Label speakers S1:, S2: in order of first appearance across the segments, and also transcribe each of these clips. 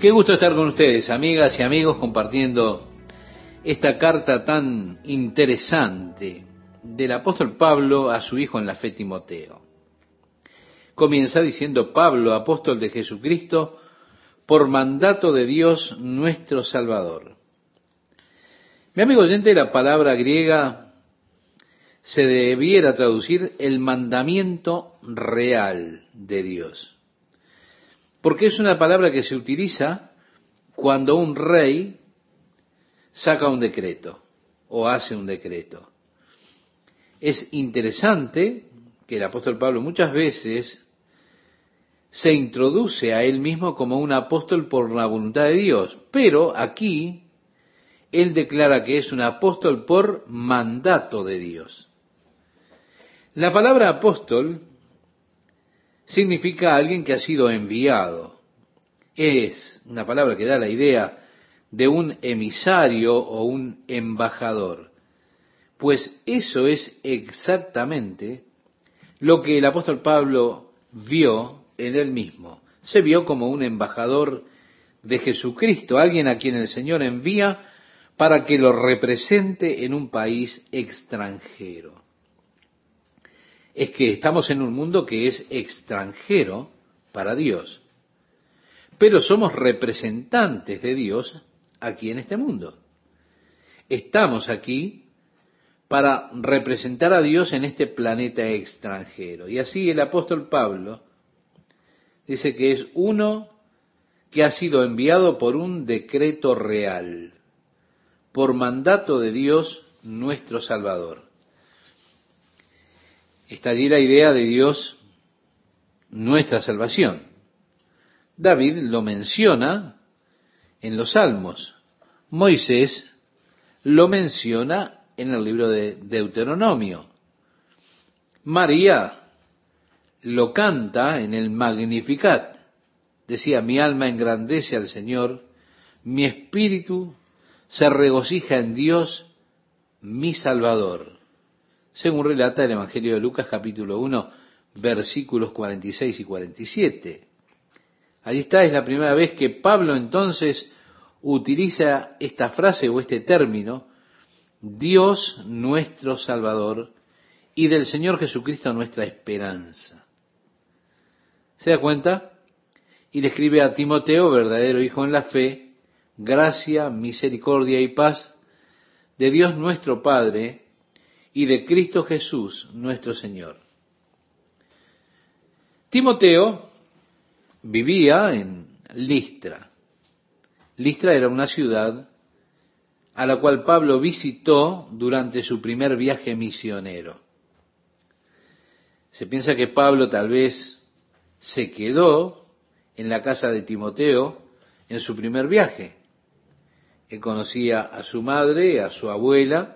S1: Qué gusto estar con ustedes, amigas y amigos, compartiendo esta carta tan interesante del apóstol Pablo a su hijo en la fe Timoteo. Comienza diciendo Pablo, apóstol de Jesucristo, por mandato de Dios nuestro Salvador. Mi amigo oyente, la palabra griega se debiera traducir el mandamiento real de Dios porque es una palabra que se utiliza cuando un rey saca un decreto o hace un decreto. Es interesante que el apóstol Pablo muchas veces se introduce a él mismo como un apóstol por la voluntad de Dios, pero aquí él declara que es un apóstol por mandato de Dios. La palabra apóstol significa alguien que ha sido enviado. Es una palabra que da la idea de un emisario o un embajador. Pues eso es exactamente lo que el apóstol Pablo vio en él mismo. Se vio como un embajador de Jesucristo, alguien a quien el Señor envía para que lo represente en un país extranjero es que estamos en un mundo que es extranjero para Dios. Pero somos representantes de Dios aquí en este mundo. Estamos aquí para representar a Dios en este planeta extranjero. Y así el apóstol Pablo dice que es uno que ha sido enviado por un decreto real, por mandato de Dios nuestro Salvador. Está allí la idea de Dios, nuestra salvación. David lo menciona en los Salmos. Moisés lo menciona en el libro de Deuteronomio. María lo canta en el Magnificat. Decía, mi alma engrandece al Señor, mi espíritu se regocija en Dios, mi Salvador según relata el Evangelio de Lucas capítulo 1, versículos 46 y 47. Allí está, es la primera vez que Pablo entonces utiliza esta frase o este término, Dios nuestro Salvador y del Señor Jesucristo nuestra esperanza. ¿Se da cuenta? Y le escribe a Timoteo, verdadero hijo en la fe, gracia, misericordia y paz de Dios nuestro Padre y de Cristo Jesús nuestro Señor. Timoteo vivía en Listra. Listra era una ciudad a la cual Pablo visitó durante su primer viaje misionero. Se piensa que Pablo tal vez se quedó en la casa de Timoteo en su primer viaje. Él conocía a su madre, a su abuela,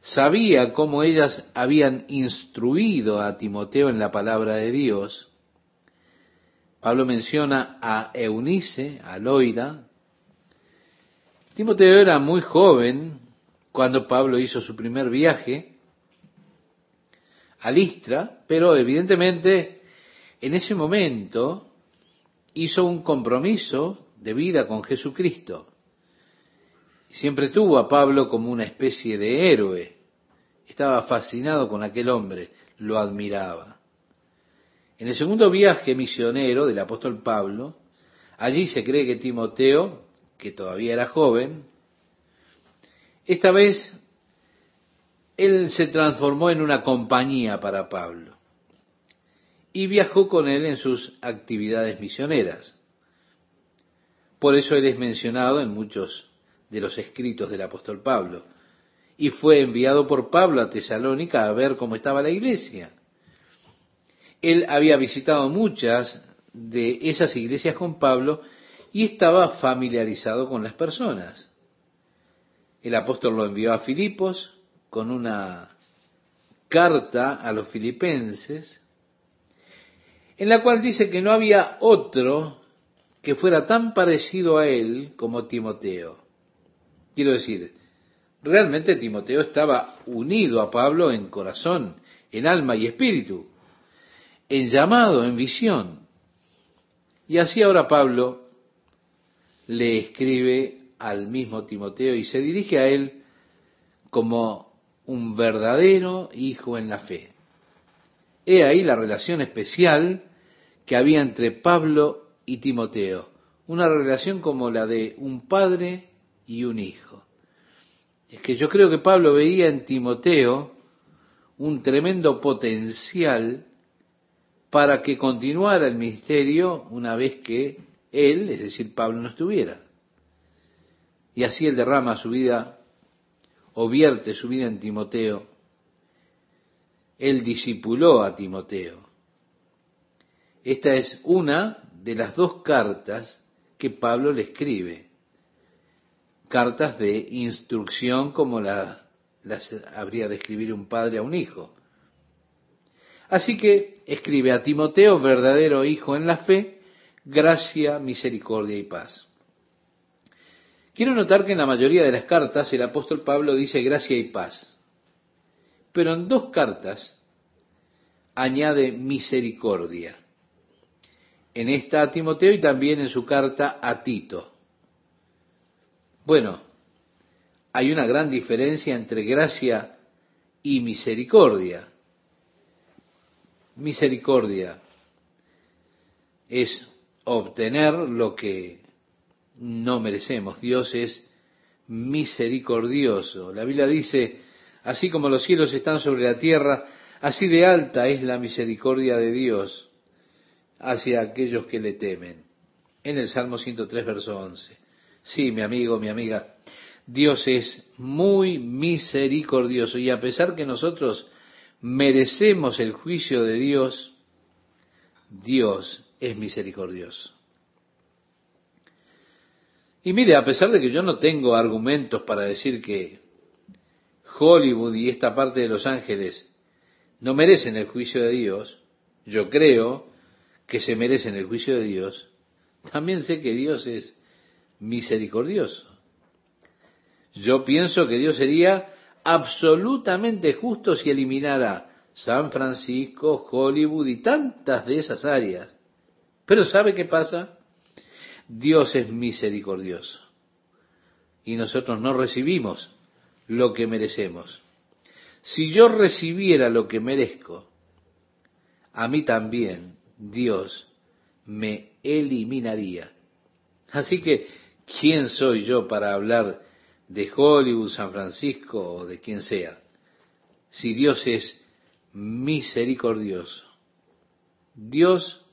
S1: sabía cómo ellas habían instruido a Timoteo en la palabra de Dios. Pablo menciona a Eunice, a Loida. Timoteo era muy joven cuando Pablo hizo su primer viaje a Listra, pero evidentemente en ese momento hizo un compromiso de vida con Jesucristo. Siempre tuvo a Pablo como una especie de héroe. Estaba fascinado con aquel hombre, lo admiraba. En el segundo viaje misionero del apóstol Pablo, allí se cree que Timoteo, que todavía era joven, esta vez él se transformó en una compañía para Pablo y viajó con él en sus actividades misioneras. Por eso él es mencionado en muchos de los escritos del apóstol Pablo. Y fue enviado por Pablo a Tesalónica a ver cómo estaba la iglesia. Él había visitado muchas de esas iglesias con Pablo y estaba familiarizado con las personas. El apóstol lo envió a Filipos con una carta a los filipenses, en la cual dice que no había otro que fuera tan parecido a él como Timoteo. Quiero decir, realmente Timoteo estaba unido a Pablo en corazón, en alma y espíritu, en llamado, en visión. Y así ahora Pablo le escribe al mismo Timoteo y se dirige a él como un verdadero hijo en la fe. He ahí la relación especial que había entre Pablo y Timoteo, una relación como la de un padre y un hijo. Es que yo creo que Pablo veía en Timoteo un tremendo potencial para que continuara el ministerio una vez que él, es decir, Pablo, no estuviera. Y así él derrama su vida o vierte su vida en Timoteo. Él discipuló a Timoteo. Esta es una de las dos cartas que Pablo le escribe. Cartas de instrucción como las habría de escribir un padre a un hijo. Así que escribe a Timoteo, verdadero hijo en la fe, gracia, misericordia y paz. Quiero notar que en la mayoría de las cartas el apóstol Pablo dice gracia y paz, pero en dos cartas añade misericordia. En esta a Timoteo y también en su carta a Tito. Bueno, hay una gran diferencia entre gracia y misericordia. Misericordia es obtener lo que no merecemos. Dios es misericordioso. La Biblia dice, así como los cielos están sobre la tierra, así de alta es la misericordia de Dios hacia aquellos que le temen. En el Salmo 103, verso 11. Sí, mi amigo, mi amiga, Dios es muy misericordioso y a pesar que nosotros merecemos el juicio de Dios, Dios es misericordioso. Y mire, a pesar de que yo no tengo argumentos para decir que Hollywood y esta parte de Los Ángeles no merecen el juicio de Dios, yo creo que se merecen el juicio de Dios, también sé que Dios es misericordioso. Yo pienso que Dios sería absolutamente justo si eliminara San Francisco, Hollywood y tantas de esas áreas. Pero ¿sabe qué pasa? Dios es misericordioso. Y nosotros no recibimos lo que merecemos. Si yo recibiera lo que merezco, a mí también Dios me eliminaría. Así que, ¿quién soy yo para hablar de Hollywood, San Francisco o de quien sea? Si Dios es misericordioso. Dios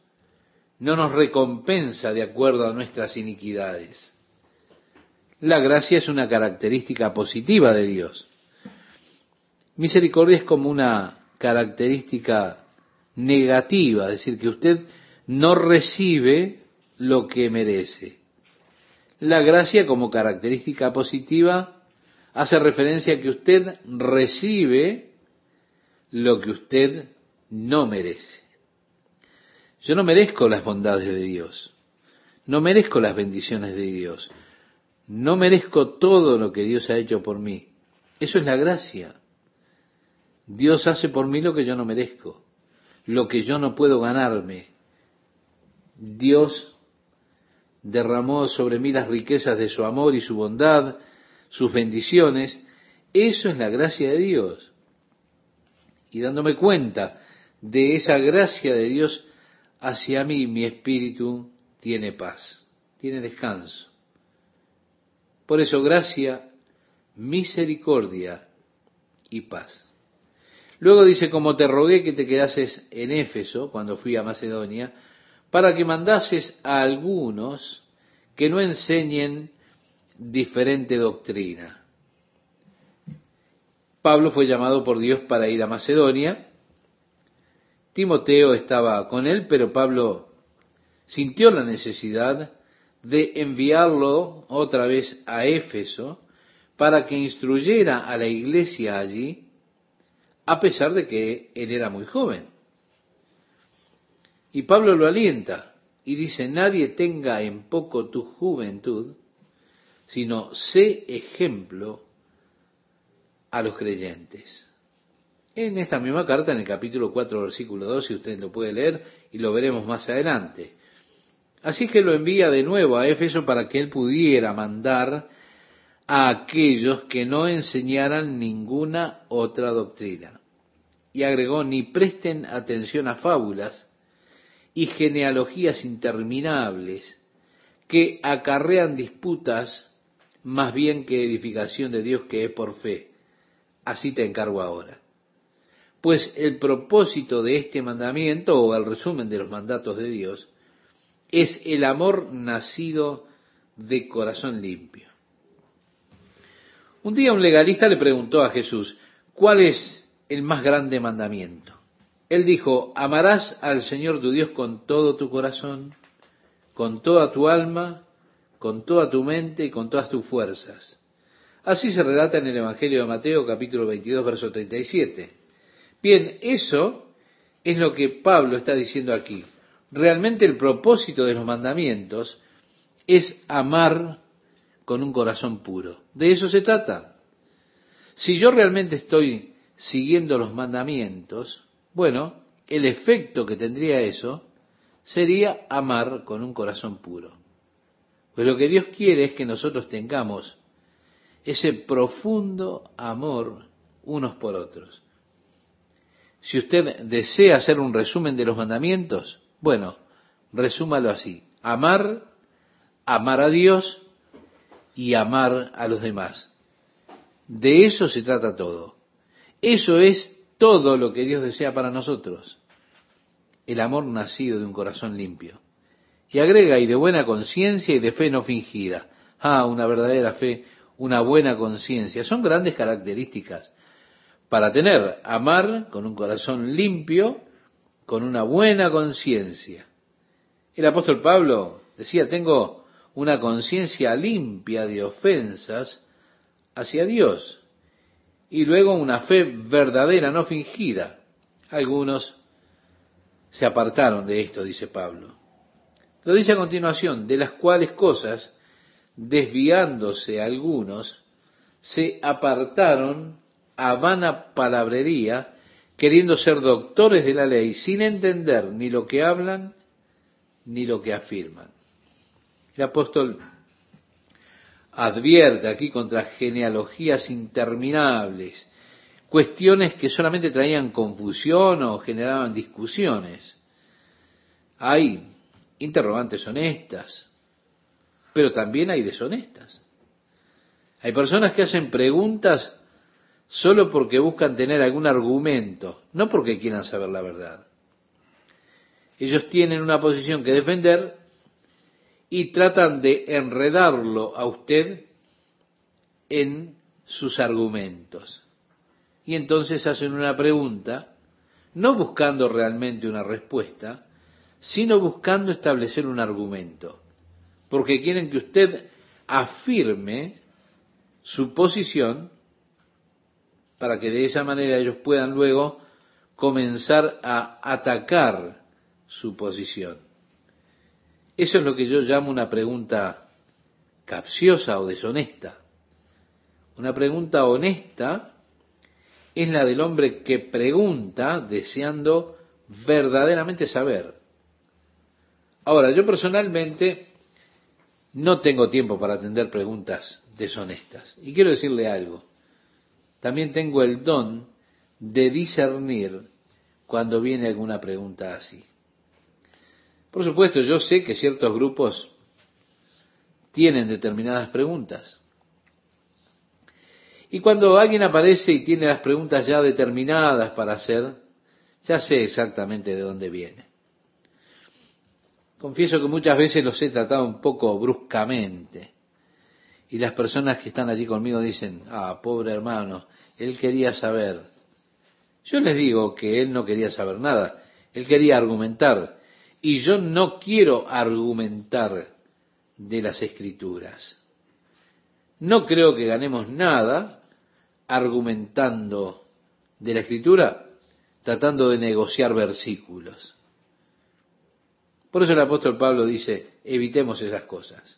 S1: no nos recompensa de acuerdo a nuestras iniquidades. La gracia es una característica positiva de Dios. Misericordia es como una característica negativa, es decir, que usted no recibe lo que merece. La gracia como característica positiva hace referencia a que usted recibe lo que usted no merece. Yo no merezco las bondades de Dios, no merezco las bendiciones de Dios, no merezco todo lo que Dios ha hecho por mí. Eso es la gracia. Dios hace por mí lo que yo no merezco, lo que yo no puedo ganarme. Dios derramó sobre mí las riquezas de su amor y su bondad, sus bendiciones. Eso es la gracia de Dios y dándome cuenta de esa gracia de Dios hacia mí, mi espíritu tiene paz, tiene descanso. Por eso gracia, misericordia y paz. Luego dice, como te rogué que te quedases en Éfeso cuando fui a Macedonia, para que mandases a algunos que no enseñen diferente doctrina Pablo fue llamado por Dios para ir a Macedonia. Timoteo estaba con él, pero Pablo sintió la necesidad de enviarlo otra vez a Éfeso para que instruyera a la iglesia allí, a pesar de que él era muy joven. Y Pablo lo alienta y dice, nadie tenga en poco tu juventud, sino sé ejemplo a los creyentes. En esta misma carta, en el capítulo 4, versículo 2, si usted lo puede leer, y lo veremos más adelante. Así que lo envía de nuevo a Éfeso para que él pudiera mandar a aquellos que no enseñaran ninguna otra doctrina. Y agregó, ni presten atención a fábulas y genealogías interminables que acarrean disputas más bien que edificación de Dios que es por fe. Así te encargo ahora. Pues el propósito de este mandamiento, o el resumen de los mandatos de Dios, es el amor nacido de corazón limpio. Un día un legalista le preguntó a Jesús, ¿cuál es el más grande mandamiento? Él dijo, amarás al Señor tu Dios con todo tu corazón, con toda tu alma, con toda tu mente y con todas tus fuerzas. Así se relata en el Evangelio de Mateo capítulo 22, verso 37. Bien, eso es lo que Pablo está diciendo aquí. Realmente el propósito de los mandamientos es amar con un corazón puro. De eso se trata. Si yo realmente estoy siguiendo los mandamientos, bueno, el efecto que tendría eso sería amar con un corazón puro. Pues lo que Dios quiere es que nosotros tengamos ese profundo amor unos por otros. Si usted desea hacer un resumen de los mandamientos, bueno, resúmalo así. Amar, amar a Dios y amar a los demás. De eso se trata todo. Eso es todo lo que Dios desea para nosotros. El amor nacido de un corazón limpio. Y agrega, y de buena conciencia y de fe no fingida. Ah, una verdadera fe, una buena conciencia. Son grandes características para tener, amar con un corazón limpio, con una buena conciencia. El apóstol Pablo decía, tengo una conciencia limpia de ofensas hacia Dios. Y luego una fe verdadera, no fingida. Algunos se apartaron de esto, dice Pablo. Lo dice a continuación, de las cuales cosas, desviándose algunos, se apartaron a vana palabrería, queriendo ser doctores de la ley, sin entender ni lo que hablan ni lo que afirman. El apóstol advierte aquí contra genealogías interminables, cuestiones que solamente traían confusión o generaban discusiones. Hay interrogantes honestas, pero también hay deshonestas. Hay personas que hacen preguntas solo porque buscan tener algún argumento, no porque quieran saber la verdad. Ellos tienen una posición que defender y tratan de enredarlo a usted en sus argumentos. Y entonces hacen una pregunta, no buscando realmente una respuesta, sino buscando establecer un argumento, porque quieren que usted afirme su posición para que de esa manera ellos puedan luego comenzar a atacar su posición. Eso es lo que yo llamo una pregunta capciosa o deshonesta. Una pregunta honesta es la del hombre que pregunta deseando verdaderamente saber. Ahora, yo personalmente no tengo tiempo para atender preguntas deshonestas. Y quiero decirle algo también tengo el don de discernir cuando viene alguna pregunta así. Por supuesto, yo sé que ciertos grupos tienen determinadas preguntas. Y cuando alguien aparece y tiene las preguntas ya determinadas para hacer, ya sé exactamente de dónde viene. Confieso que muchas veces los he tratado un poco bruscamente. Y las personas que están allí conmigo dicen, ah, pobre hermano, él quería saber. Yo les digo que él no quería saber nada, él quería argumentar. Y yo no quiero argumentar de las escrituras. No creo que ganemos nada argumentando de la escritura, tratando de negociar versículos. Por eso el apóstol Pablo dice, evitemos esas cosas.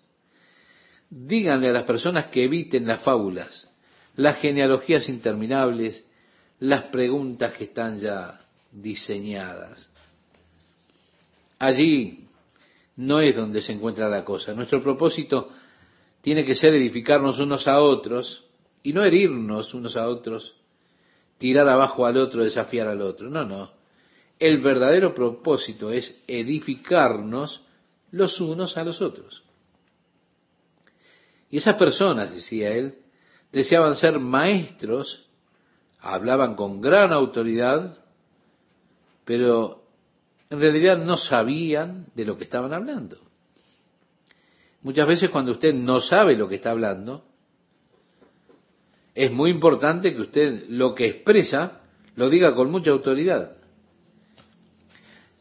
S1: Díganle a las personas que eviten las fábulas, las genealogías interminables, las preguntas que están ya diseñadas. Allí no es donde se encuentra la cosa. Nuestro propósito tiene que ser edificarnos unos a otros y no herirnos unos a otros, tirar abajo al otro, desafiar al otro. No, no. El verdadero propósito es edificarnos los unos a los otros. Y esas personas, decía él, deseaban ser maestros, hablaban con gran autoridad, pero en realidad no sabían de lo que estaban hablando. Muchas veces cuando usted no sabe lo que está hablando, es muy importante que usted lo que expresa lo diga con mucha autoridad.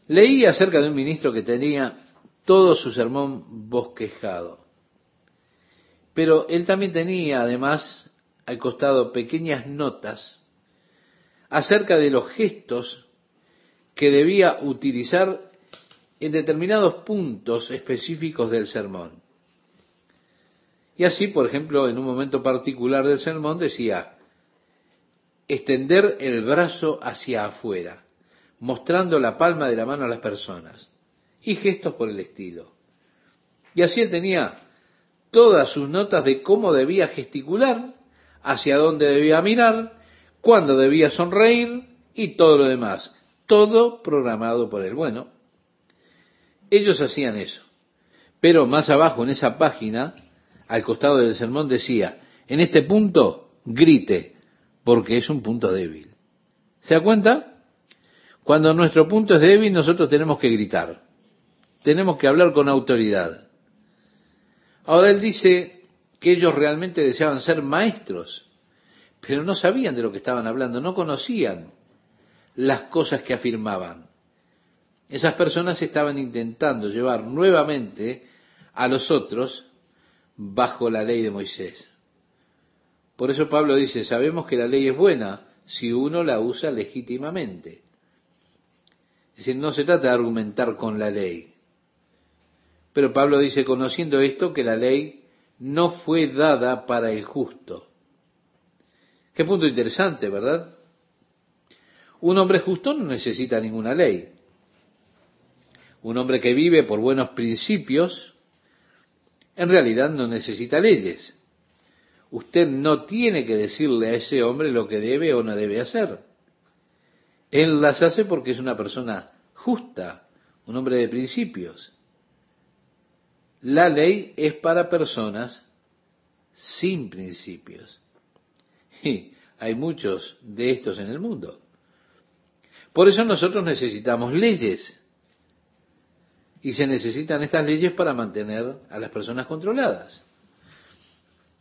S1: Leí acerca de un ministro que tenía todo su sermón bosquejado. Pero él también tenía además al costado pequeñas notas acerca de los gestos que debía utilizar en determinados puntos específicos del sermón. Y así, por ejemplo, en un momento particular del sermón decía, extender el brazo hacia afuera, mostrando la palma de la mano a las personas, y gestos por el estilo. Y así él tenía todas sus notas de cómo debía gesticular, hacia dónde debía mirar, cuándo debía sonreír y todo lo demás. Todo programado por él. Bueno, ellos hacían eso. Pero más abajo en esa página, al costado del sermón, decía, en este punto, grite, porque es un punto débil. ¿Se da cuenta? Cuando nuestro punto es débil, nosotros tenemos que gritar. Tenemos que hablar con autoridad. Ahora él dice que ellos realmente deseaban ser maestros, pero no sabían de lo que estaban hablando, no conocían las cosas que afirmaban. Esas personas estaban intentando llevar nuevamente a los otros bajo la ley de Moisés. Por eso Pablo dice, sabemos que la ley es buena si uno la usa legítimamente. Es decir, no se trata de argumentar con la ley, pero Pablo dice, conociendo esto, que la ley no fue dada para el justo. Qué punto interesante, ¿verdad? Un hombre justo no necesita ninguna ley. Un hombre que vive por buenos principios, en realidad no necesita leyes. Usted no tiene que decirle a ese hombre lo que debe o no debe hacer. Él las hace porque es una persona justa, un hombre de principios. La ley es para personas sin principios. Y hay muchos de estos en el mundo. Por eso nosotros necesitamos leyes. Y se necesitan estas leyes para mantener a las personas controladas.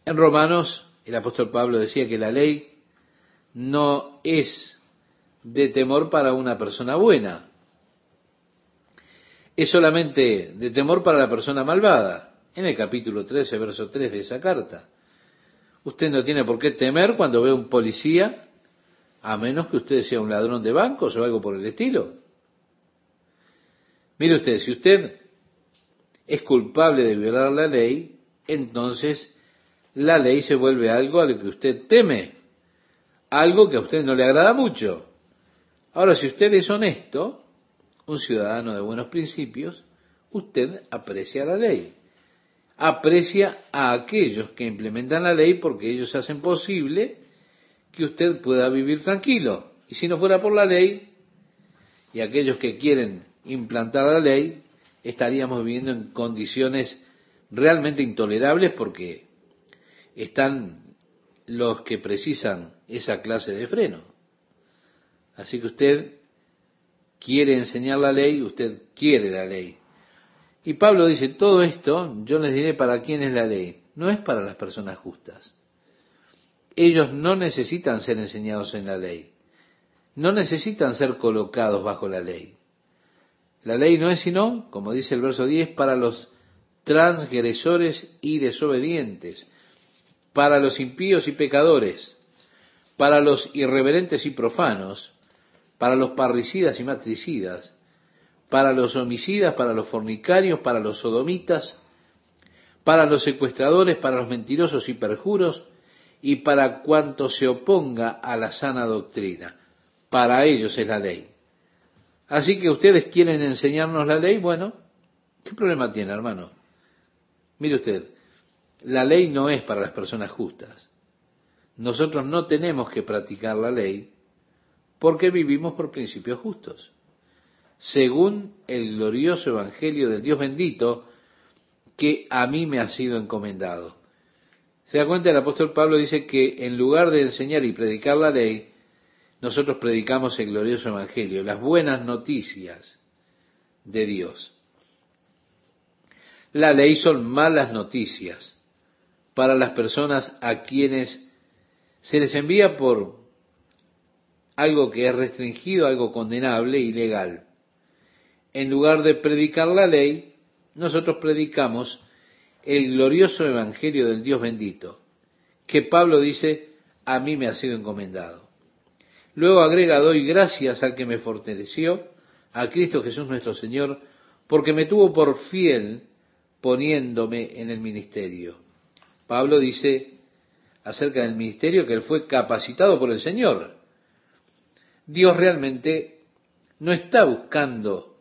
S1: En Romanos, el apóstol Pablo decía que la ley no es de temor para una persona buena, es solamente de temor para la persona malvada. En el capítulo 13, verso 3 de esa carta. Usted no tiene por qué temer cuando ve un policía, a menos que usted sea un ladrón de bancos o algo por el estilo. Mire usted, si usted es culpable de violar la ley, entonces la ley se vuelve algo a lo que usted teme, algo que a usted no le agrada mucho. Ahora, si usted es honesto, un ciudadano de buenos principios, usted aprecia la ley. Aprecia a aquellos que implementan la ley porque ellos hacen posible que usted pueda vivir tranquilo. Y si no fuera por la ley, y aquellos que quieren implantar la ley, estaríamos viviendo en condiciones realmente intolerables porque están los que precisan esa clase de freno. Así que usted quiere enseñar la ley, usted quiere la ley. Y Pablo dice, todo esto yo les diré para quién es la ley. No es para las personas justas. Ellos no necesitan ser enseñados en la ley. No necesitan ser colocados bajo la ley. La ley no es sino, como dice el verso 10, para los transgresores y desobedientes, para los impíos y pecadores, para los irreverentes y profanos, para los parricidas y matricidas, para los homicidas, para los fornicarios, para los sodomitas, para los secuestradores, para los mentirosos y perjuros, y para cuanto se oponga a la sana doctrina. Para ellos es la ley. Así que ustedes quieren enseñarnos la ley, bueno, ¿Qué problema tiene, hermano? Mire usted, la ley no es para las personas justas. Nosotros no tenemos que practicar la ley porque vivimos por principios justos. Según el glorioso Evangelio del Dios bendito que a mí me ha sido encomendado. Se da cuenta, el apóstol Pablo dice que en lugar de enseñar y predicar la ley, nosotros predicamos el glorioso Evangelio, las buenas noticias de Dios. La ley son malas noticias para las personas a quienes se les envía por algo que es restringido, algo condenable, ilegal. En lugar de predicar la ley, nosotros predicamos el glorioso Evangelio del Dios bendito, que Pablo dice, a mí me ha sido encomendado. Luego agrega, doy gracias al que me fortaleció, a Cristo Jesús nuestro Señor, porque me tuvo por fiel poniéndome en el ministerio. Pablo dice acerca del ministerio que él fue capacitado por el Señor. Dios realmente no está buscando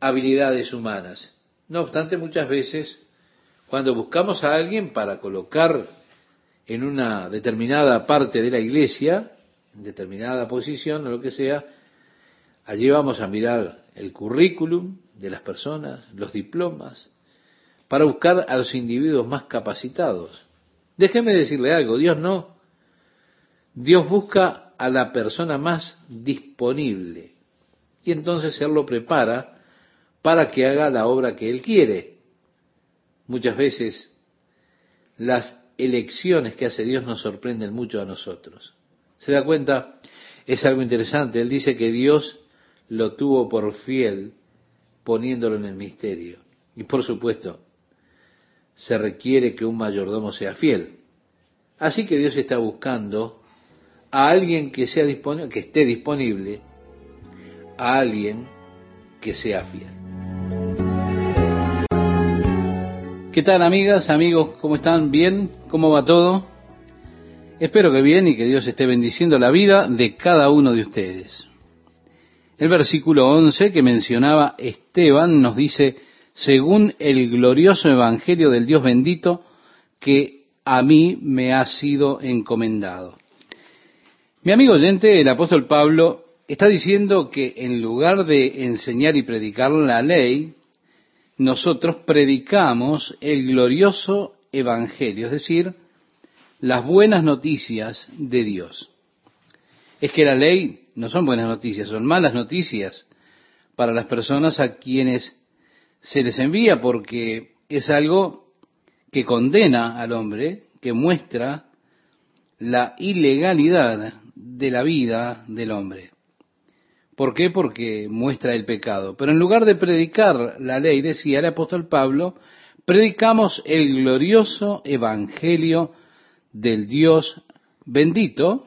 S1: habilidades humanas. No obstante, muchas veces, cuando buscamos a alguien para colocar en una determinada parte de la iglesia, en determinada posición o lo que sea, allí vamos a mirar el currículum de las personas, los diplomas, para buscar a los individuos más capacitados. Déjeme decirle algo, Dios no. Dios busca a la persona más disponible y entonces Él lo prepara para que haga la obra que Él quiere. Muchas veces las elecciones que hace Dios nos sorprenden mucho a nosotros. ¿Se da cuenta? Es algo interesante. Él dice que Dios lo tuvo por fiel poniéndolo en el misterio. Y por supuesto, se requiere que un mayordomo sea fiel. Así que Dios está buscando a alguien que sea disponible, que esté disponible, a alguien que sea fiel. ¿Qué tal amigas, amigos? ¿Cómo están? ¿Bien? ¿Cómo va todo? Espero que bien y que Dios esté bendiciendo la vida de cada uno de ustedes. El versículo 11 que mencionaba Esteban nos dice, según el glorioso Evangelio del Dios bendito que a mí me ha sido encomendado. Mi amigo oyente, el apóstol Pablo, está diciendo que en lugar de enseñar y predicar la ley, nosotros predicamos el glorioso Evangelio, es decir, las buenas noticias de Dios. Es que la ley no son buenas noticias, son malas noticias para las personas a quienes se les envía porque es algo que condena al hombre, que muestra la ilegalidad de la vida del hombre. ¿Por qué? Porque muestra el pecado. Pero en lugar de predicar la ley, decía el apóstol Pablo, predicamos el glorioso evangelio del Dios bendito,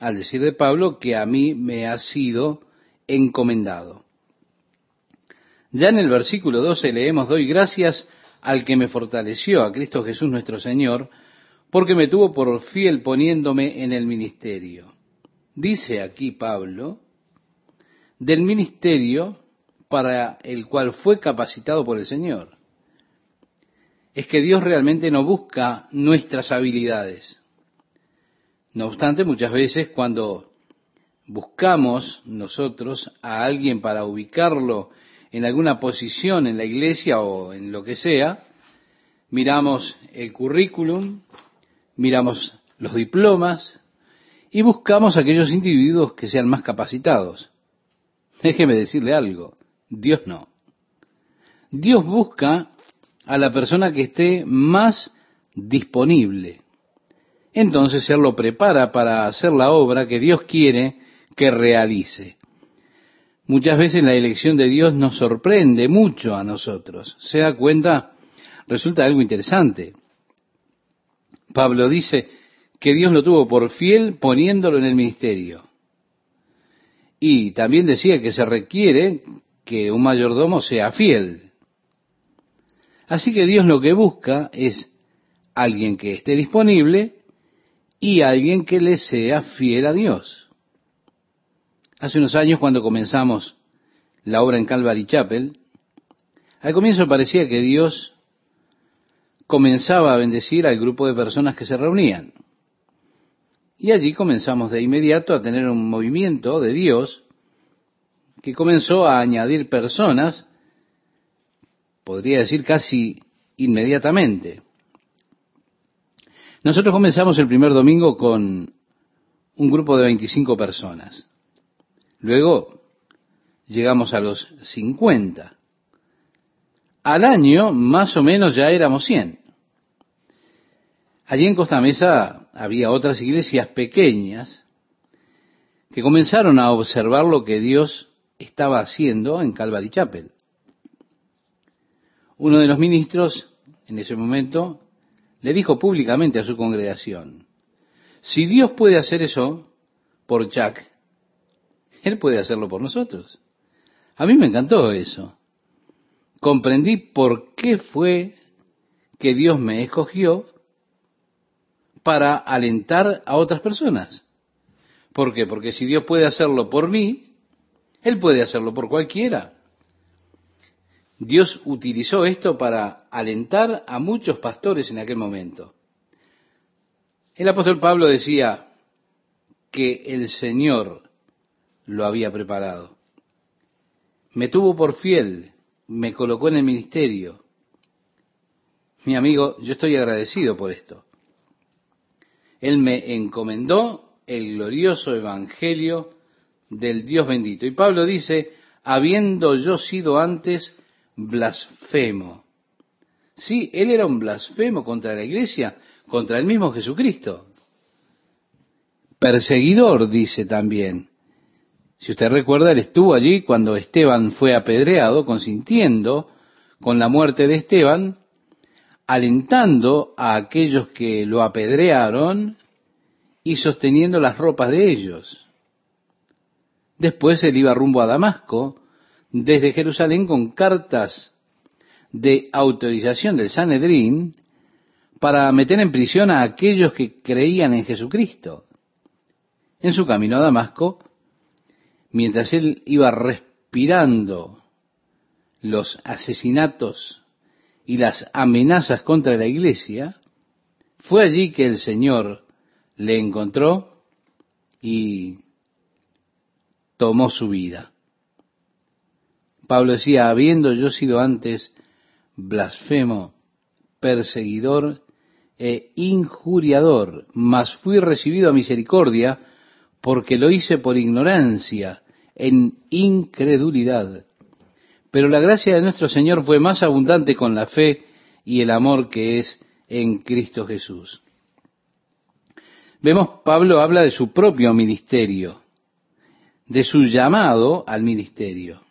S1: al decir de Pablo que a mí me ha sido encomendado. Ya en el versículo 12 leemos, doy gracias al que me fortaleció, a Cristo Jesús nuestro Señor, porque me tuvo por fiel poniéndome en el ministerio. Dice aquí Pablo, del ministerio para el cual fue capacitado por el Señor. Es que Dios realmente no busca nuestras habilidades. No obstante, muchas veces cuando buscamos nosotros a alguien para ubicarlo en alguna posición en la iglesia o en lo que sea, miramos el currículum, miramos los diplomas y buscamos aquellos individuos que sean más capacitados. Déjeme decirle algo, Dios no. Dios busca a la persona que esté más disponible. Entonces Él lo prepara para hacer la obra que Dios quiere que realice. Muchas veces la elección de Dios nos sorprende mucho a nosotros. ¿Se da cuenta? Resulta algo interesante. Pablo dice que Dios lo tuvo por fiel poniéndolo en el ministerio. Y también decía que se requiere que un mayordomo sea fiel. Así que Dios lo que busca es alguien que esté disponible y alguien que le sea fiel a Dios. Hace unos años cuando comenzamos la obra en Calvary Chapel, Al comienzo parecía que Dios comenzaba a bendecir al grupo de personas que se reunían. Y allí comenzamos de inmediato a tener un movimiento de Dios que comenzó a añadir personas, podría decir casi inmediatamente. Nosotros comenzamos el primer domingo con un grupo de 25 personas. Luego llegamos a los 50. Al año, más o menos, ya éramos 100. Allí en Costa Mesa había otras iglesias pequeñas que comenzaron a observar lo que Dios estaba haciendo en Calvary Chapel. Uno de los ministros en ese momento le dijo públicamente a su congregación, si Dios puede hacer eso por Jack, Él puede hacerlo por nosotros. A mí me encantó eso. Comprendí por qué fue que Dios me escogió para alentar a otras personas. ¿Por qué? Porque si Dios puede hacerlo por mí, Él puede hacerlo por cualquiera. Dios utilizó esto para alentar a muchos pastores en aquel momento. El apóstol Pablo decía que el Señor lo había preparado. Me tuvo por fiel, me colocó en el ministerio. Mi amigo, yo estoy agradecido por esto. Él me encomendó el glorioso evangelio del Dios bendito. Y Pablo dice, habiendo yo sido antes blasfemo. Sí, él era un blasfemo contra la iglesia, contra el mismo Jesucristo. Perseguidor, dice también. Si usted recuerda, él estuvo allí cuando Esteban fue apedreado, consintiendo con la muerte de Esteban, alentando a aquellos que lo apedrearon y sosteniendo las ropas de ellos. Después él iba rumbo a Damasco, desde Jerusalén con cartas de autorización del Sanedrín para meter en prisión a aquellos que creían en Jesucristo. En su camino a Damasco, mientras él iba respirando los asesinatos y las amenazas contra la iglesia, fue allí que el Señor le encontró y tomó su vida. Pablo decía, habiendo yo sido antes blasfemo, perseguidor e injuriador, mas fui recibido a misericordia porque lo hice por ignorancia, en incredulidad. Pero la gracia de nuestro Señor fue más abundante con la fe y el amor que es en Cristo Jesús. Vemos, Pablo habla de su propio ministerio, de su llamado al ministerio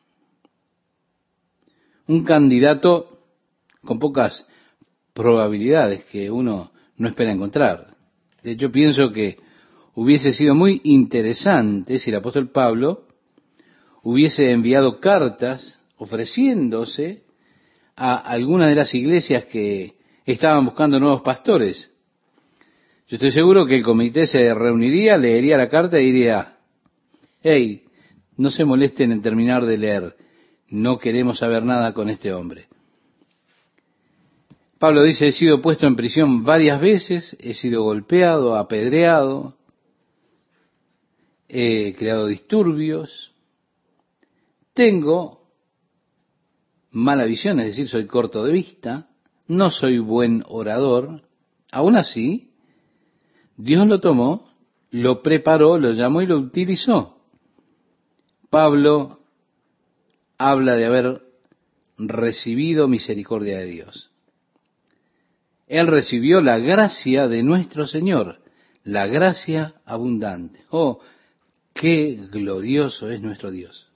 S1: un candidato con pocas probabilidades que uno no espera encontrar. De hecho, pienso que hubiese sido muy interesante si el apóstol Pablo hubiese enviado cartas ofreciéndose a algunas de las iglesias que estaban buscando nuevos pastores. Yo estoy seguro que el comité se reuniría, leería la carta y diría, hey, no se molesten en terminar de leer, no queremos saber nada con este hombre. Pablo dice, he sido puesto en prisión varias veces, he sido golpeado, apedreado, he creado disturbios, tengo mala visión, es decir, soy corto de vista, no soy buen orador, aún así, Dios lo tomó, lo preparó, lo llamó y lo utilizó. Pablo habla de haber recibido misericordia de Dios. Él recibió la gracia de nuestro Señor, la gracia abundante. Oh, qué glorioso es nuestro Dios.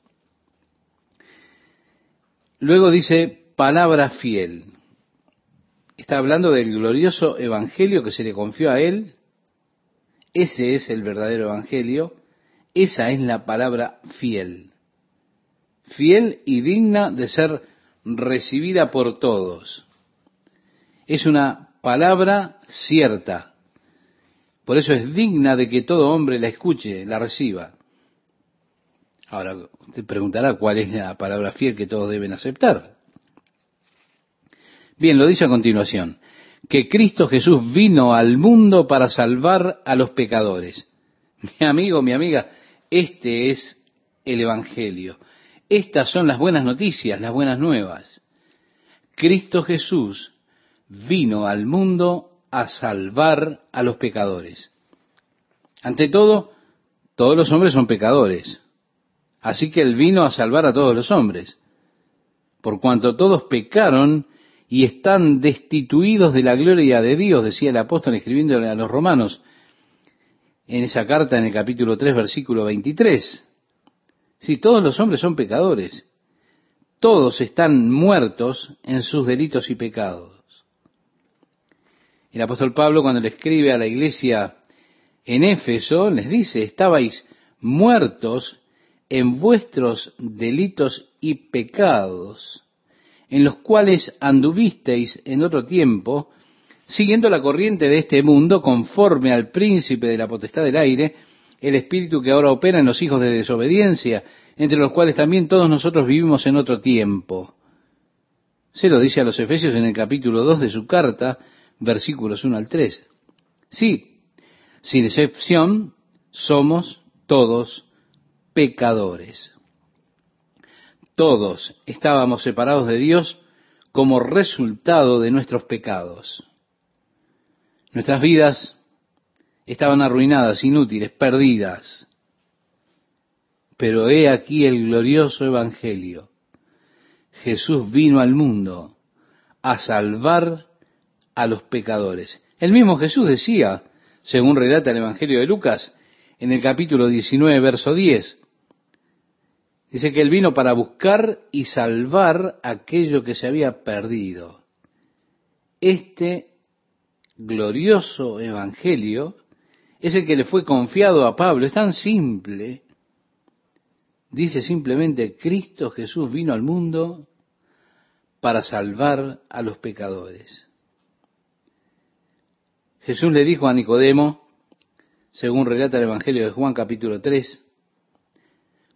S1: Luego dice palabra fiel. Está hablando del glorioso evangelio que se le confió a él. Ese es el verdadero evangelio. Esa es la palabra fiel fiel y digna de ser recibida por todos. Es una palabra cierta. Por eso es digna de que todo hombre la escuche, la reciba. Ahora, usted preguntará cuál es la palabra fiel que todos deben aceptar. Bien, lo dice a continuación, que Cristo Jesús vino al mundo para salvar a los pecadores. Mi amigo, mi amiga, este es el Evangelio. Estas son las buenas noticias, las buenas nuevas. Cristo Jesús vino al mundo a salvar a los pecadores. Ante todo, todos los hombres son pecadores. Así que Él vino a salvar a todos los hombres. Por cuanto todos pecaron y están destituidos de la gloria de Dios, decía el apóstol escribiéndole a los romanos en esa carta en el capítulo 3, versículo 23. Si todos los hombres son pecadores, todos están muertos en sus delitos y pecados. El apóstol Pablo cuando le escribe a la iglesia en Éfeso les dice, estabais muertos en vuestros delitos y pecados, en los cuales anduvisteis en otro tiempo, siguiendo la corriente de este mundo, conforme al príncipe de la potestad del aire, el espíritu que ahora opera en los hijos de desobediencia, entre los cuales también todos nosotros vivimos en otro tiempo. Se lo dice a los Efesios en el capítulo 2 de su carta, versículos 1 al 3. Sí, sin excepción, somos todos pecadores. Todos estábamos separados de Dios como resultado de nuestros pecados. Nuestras vidas estaban arruinadas, inútiles, perdidas. Pero he aquí el glorioso Evangelio. Jesús vino al mundo a salvar a los pecadores. El mismo Jesús decía, según relata el Evangelio de Lucas, en el capítulo 19, verso 10, dice que Él vino para buscar y salvar aquello que se había perdido. Este glorioso Evangelio es el que le fue confiado a Pablo. Es tan simple. Dice simplemente, Cristo Jesús vino al mundo para salvar a los pecadores. Jesús le dijo a Nicodemo, según relata el Evangelio de Juan capítulo 3,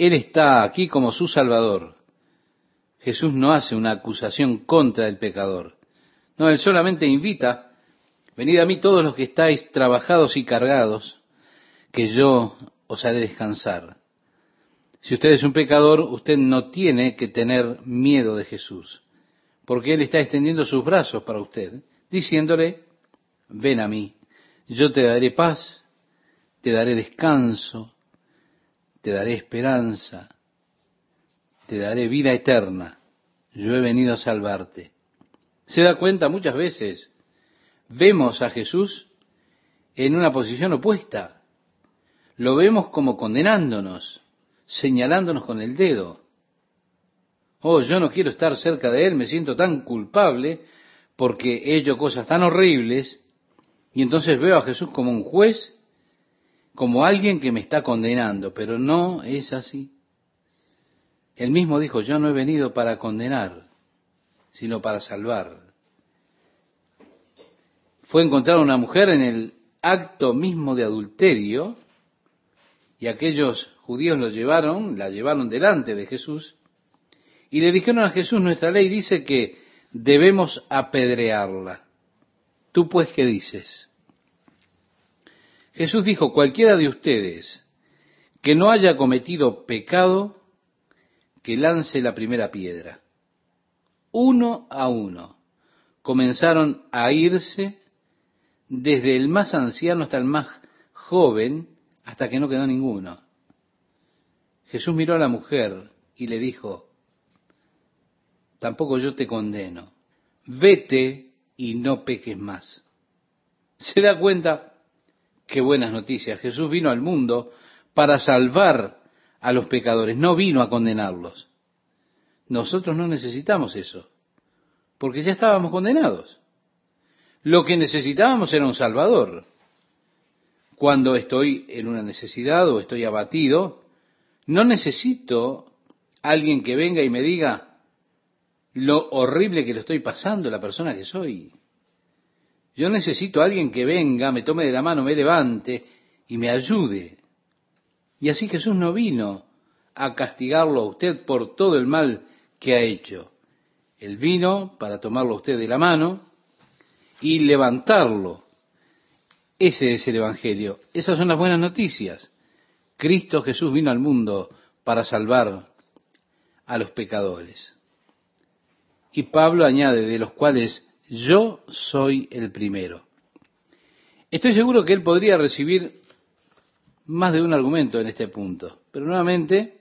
S1: Él está aquí como su Salvador. Jesús no hace una acusación contra el pecador. No, Él solamente invita, venid a mí todos los que estáis trabajados y cargados, que yo os haré descansar. Si usted es un pecador, usted no tiene que tener miedo de Jesús, porque Él está extendiendo sus brazos para usted, diciéndole, ven a mí, yo te daré paz, te daré descanso, te daré esperanza, te daré vida eterna. Yo he venido a salvarte. ¿Se da cuenta muchas veces? Vemos a Jesús en una posición opuesta. Lo vemos como condenándonos, señalándonos con el dedo. Oh, yo no quiero estar cerca de Él, me siento tan culpable porque he hecho cosas tan horribles. Y entonces veo a Jesús como un juez como alguien que me está condenando, pero no es así. Él mismo dijo, yo no he venido para condenar, sino para salvar. Fue encontrar una mujer en el acto mismo de adulterio, y aquellos judíos lo llevaron, la llevaron delante de Jesús, y le dijeron a Jesús, nuestra ley dice que debemos apedrearla. ¿Tú pues qué dices? Jesús dijo, cualquiera de ustedes que no haya cometido pecado, que lance la primera piedra. Uno a uno comenzaron a irse desde el más anciano hasta el más joven, hasta que no quedó ninguno. Jesús miró a la mujer y le dijo, tampoco yo te condeno, vete y no peques más. ¿Se da cuenta? Qué buenas noticias. Jesús vino al mundo para salvar a los pecadores, no vino a condenarlos. Nosotros no necesitamos eso. porque ya estábamos condenados. Lo que necesitábamos era un Salvador. Cuando estoy en una necesidad o estoy abatido, no necesito alguien que venga y me diga lo horrible que lo estoy pasando, la persona que soy. Yo necesito alguien que venga, me tome de la mano, me levante y me ayude. Y así Jesús no vino a castigarlo a usted por todo el mal que ha hecho. Él vino para tomarlo a usted de la mano y levantarlo. Ese es el Evangelio. Esas son las buenas noticias. Cristo Jesús vino al mundo para salvar a los pecadores. Y Pablo añade, de los cuales yo soy el primero. Estoy seguro que él podría recibir más de un argumento en este punto, pero nuevamente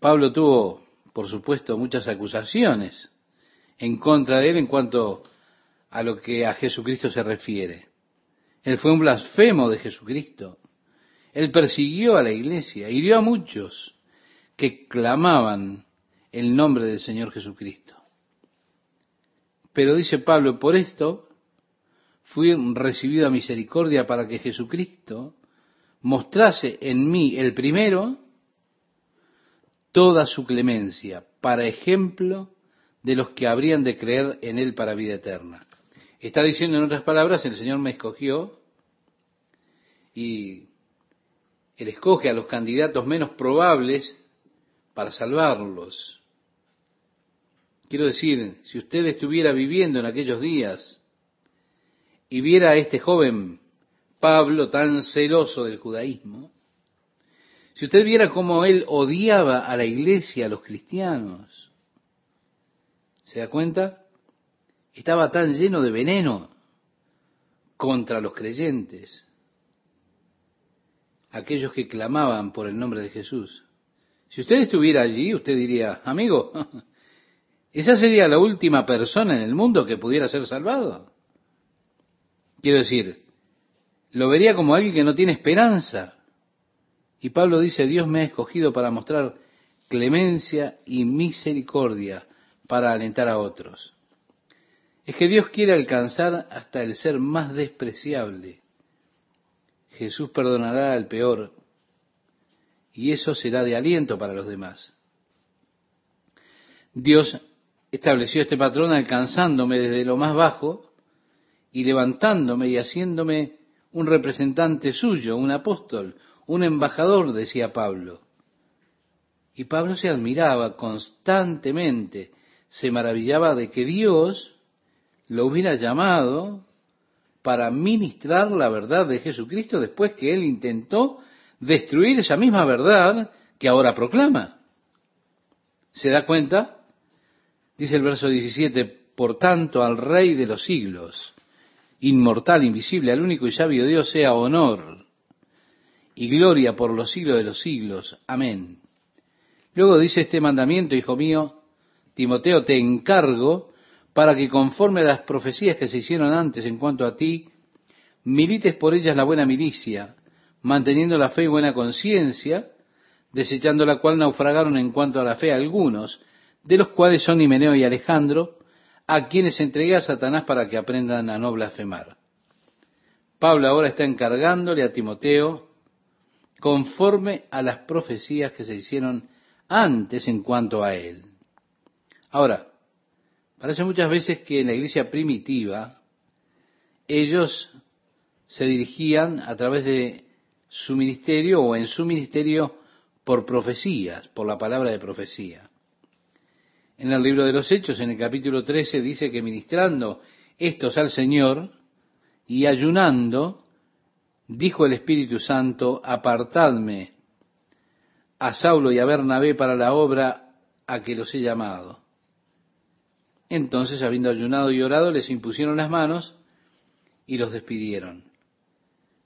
S1: Pablo tuvo, por supuesto, muchas acusaciones en contra de él en cuanto a lo que a Jesucristo se refiere. Él fue un blasfemo de Jesucristo. Él persiguió a la iglesia, hirió a muchos que clamaban el nombre del Señor Jesucristo. Pero dice Pablo, por esto fui recibido a misericordia para que Jesucristo mostrase en mí el primero toda su clemencia, para ejemplo de los que habrían de creer en Él para vida eterna. Está diciendo en otras palabras, el Señor me escogió y Él escoge a los candidatos menos probables para salvarlos. Quiero decir, si usted estuviera viviendo en aquellos días y viera a este joven Pablo tan celoso del judaísmo, si usted viera cómo él odiaba a la iglesia, a los cristianos, ¿Se da cuenta? Estaba tan lleno de veneno contra los creyentes, aquellos que clamaban por el nombre de Jesús. Si usted estuviera allí, usted diría, amigo, esa sería la última persona en el mundo que pudiera ser salvado. Quiero decir, lo vería como alguien que no tiene esperanza. Y Pablo dice, Dios me ha escogido para mostrar clemencia y misericordia para alentar a otros. Es que Dios quiere alcanzar hasta el ser más despreciable. Jesús perdonará al peor y eso será de aliento para los demás. Dios estableció este patrón alcanzándome desde lo más bajo y levantándome y haciéndome un representante suyo, un apóstol, un embajador, decía Pablo. Y Pablo se admiraba constantemente se maravillaba de que Dios lo hubiera llamado para ministrar la verdad de Jesucristo después que él intentó destruir esa misma verdad que ahora proclama. ¿Se da cuenta? Dice el verso 17, por tanto al Rey de los siglos, inmortal, invisible, al único y sabio Dios sea honor y gloria por los siglos de los siglos. Amén. Luego dice este mandamiento, hijo mío, Timoteo, te encargo para que conforme a las profecías que se hicieron antes en cuanto a ti, milites por ellas la buena milicia, manteniendo la fe y buena conciencia, desechando la cual naufragaron en cuanto a la fe algunos, de los cuales son Himeneo y Alejandro, a quienes entregué a Satanás para que aprendan a no blasfemar. Pablo ahora está encargándole a Timoteo conforme a las profecías que se hicieron antes en cuanto a él. Ahora, parece muchas veces que en la iglesia primitiva ellos se dirigían a través de su ministerio o en su ministerio por profecías, por la palabra de profecía. En el libro de los Hechos, en el capítulo 13, dice que ministrando estos al Señor y ayunando, dijo el Espíritu Santo, apartadme a Saulo y a Bernabé para la obra a que los he llamado. Entonces, habiendo ayunado y orado, les impusieron las manos y los despidieron.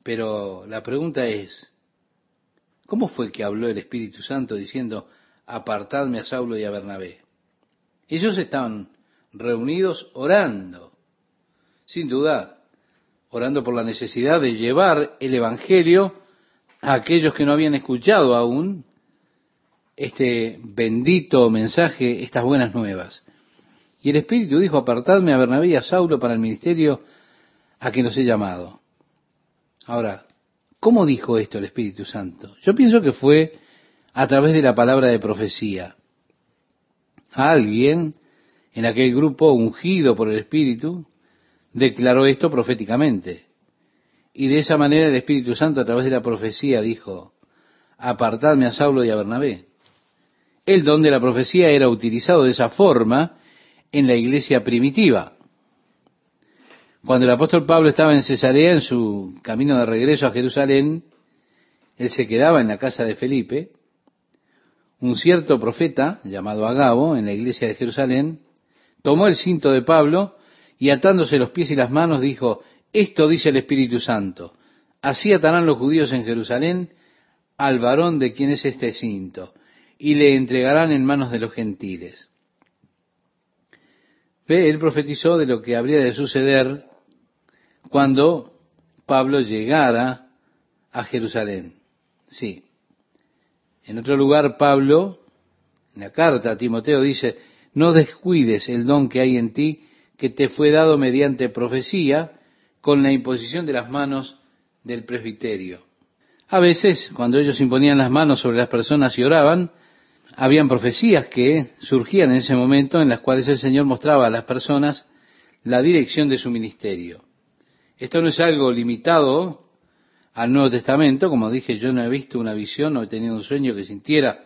S1: Pero la pregunta es, ¿cómo fue que habló el Espíritu Santo diciendo, apartadme a Saulo y a Bernabé? Ellos estaban reunidos orando, sin duda, orando por la necesidad de llevar el Evangelio a aquellos que no habían escuchado aún este bendito mensaje, estas buenas nuevas. Y el Espíritu dijo, apartadme a Bernabé y a Saulo para el ministerio a que los he llamado. Ahora, ¿cómo dijo esto el Espíritu Santo? Yo pienso que fue a través de la palabra de profecía. Alguien en aquel grupo ungido por el Espíritu declaró esto proféticamente. Y de esa manera el Espíritu Santo a través de la profecía dijo, apartadme a Saulo y a Bernabé. El don de la profecía era utilizado de esa forma en la iglesia primitiva. Cuando el apóstol Pablo estaba en Cesarea, en su camino de regreso a Jerusalén, él se quedaba en la casa de Felipe. Un cierto profeta, llamado Agabo, en la iglesia de Jerusalén, tomó el cinto de Pablo y atándose los pies y las manos dijo, esto dice el Espíritu Santo, así atarán los judíos en Jerusalén al varón de quien es este cinto, y le entregarán en manos de los gentiles. Ve, él profetizó de lo que habría de suceder cuando Pablo llegara a Jerusalén. Sí. En otro lugar, Pablo, en la carta a Timoteo, dice, no descuides el don que hay en ti, que te fue dado mediante profecía, con la imposición de las manos del presbiterio. A veces, cuando ellos imponían las manos sobre las personas y oraban, habían profecías que surgían en ese momento en las cuales el Señor mostraba a las personas la dirección de su ministerio. Esto no es algo limitado al Nuevo Testamento, como dije, yo no he visto una visión, no he tenido un sueño que sintiera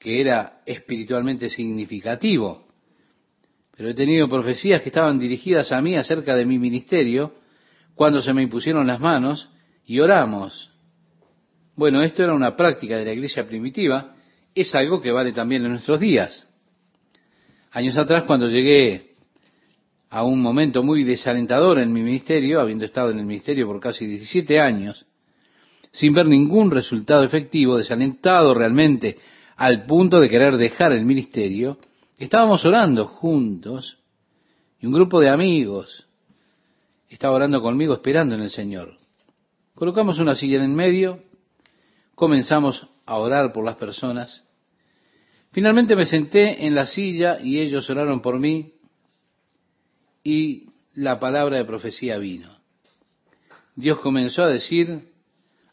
S1: que era espiritualmente significativo, pero he tenido profecías que estaban dirigidas a mí acerca de mi ministerio cuando se me impusieron las manos y oramos. Bueno, esto era una práctica de la iglesia primitiva, es algo que vale también en nuestros días. Años atrás, cuando llegué a un momento muy desalentador en mi ministerio, habiendo estado en el ministerio por casi 17 años, sin ver ningún resultado efectivo, desalentado realmente al punto de querer dejar el ministerio, estábamos orando juntos y un grupo de amigos estaba orando conmigo esperando en el Señor. Colocamos una silla en el medio, comenzamos a orar por las personas. Finalmente me senté en la silla y ellos oraron por mí y la palabra de profecía vino. Dios comenzó a decir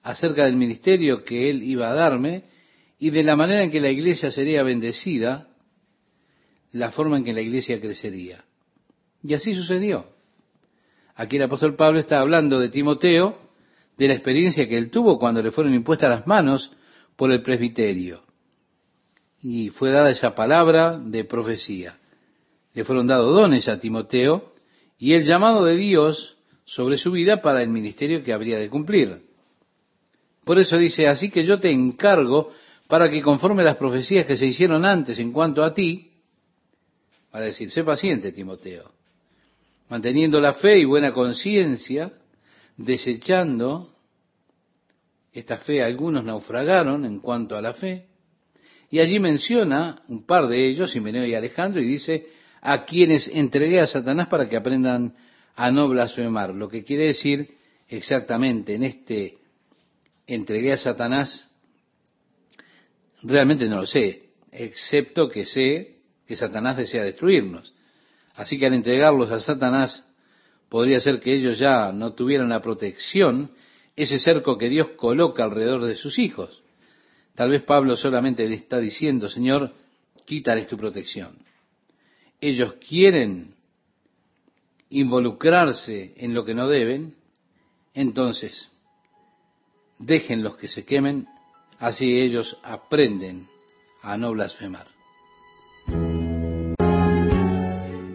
S1: acerca del ministerio que Él iba a darme y de la manera en que la iglesia sería bendecida, la forma en que la iglesia crecería. Y así sucedió. Aquí el apóstol Pablo está hablando de Timoteo, de la experiencia que él tuvo cuando le fueron impuestas las manos por el presbiterio. Y fue dada esa palabra de profecía. Le fueron dados dones a Timoteo y el llamado de Dios sobre su vida para el ministerio que habría de cumplir. Por eso dice, así que yo te encargo para que conforme las profecías que se hicieron antes en cuanto a ti, para decir, sé paciente, Timoteo, manteniendo la fe y buena conciencia, desechando esta fe algunos naufragaron en cuanto a la fe, y allí menciona un par de ellos, Simeneo y Alejandro, y dice, a quienes entregué a Satanás para que aprendan a no blasfemar, lo que quiere decir exactamente en este entregué a Satanás, realmente no lo sé, excepto que sé que Satanás desea destruirnos. Así que al entregarlos a Satanás, podría ser que ellos ya no tuvieran la protección ese cerco que Dios coloca alrededor de sus hijos. Tal vez Pablo solamente le está diciendo, Señor, quítales tu protección. Ellos quieren involucrarse en lo que no deben, entonces déjenlos que se quemen, así ellos aprenden a no blasfemar.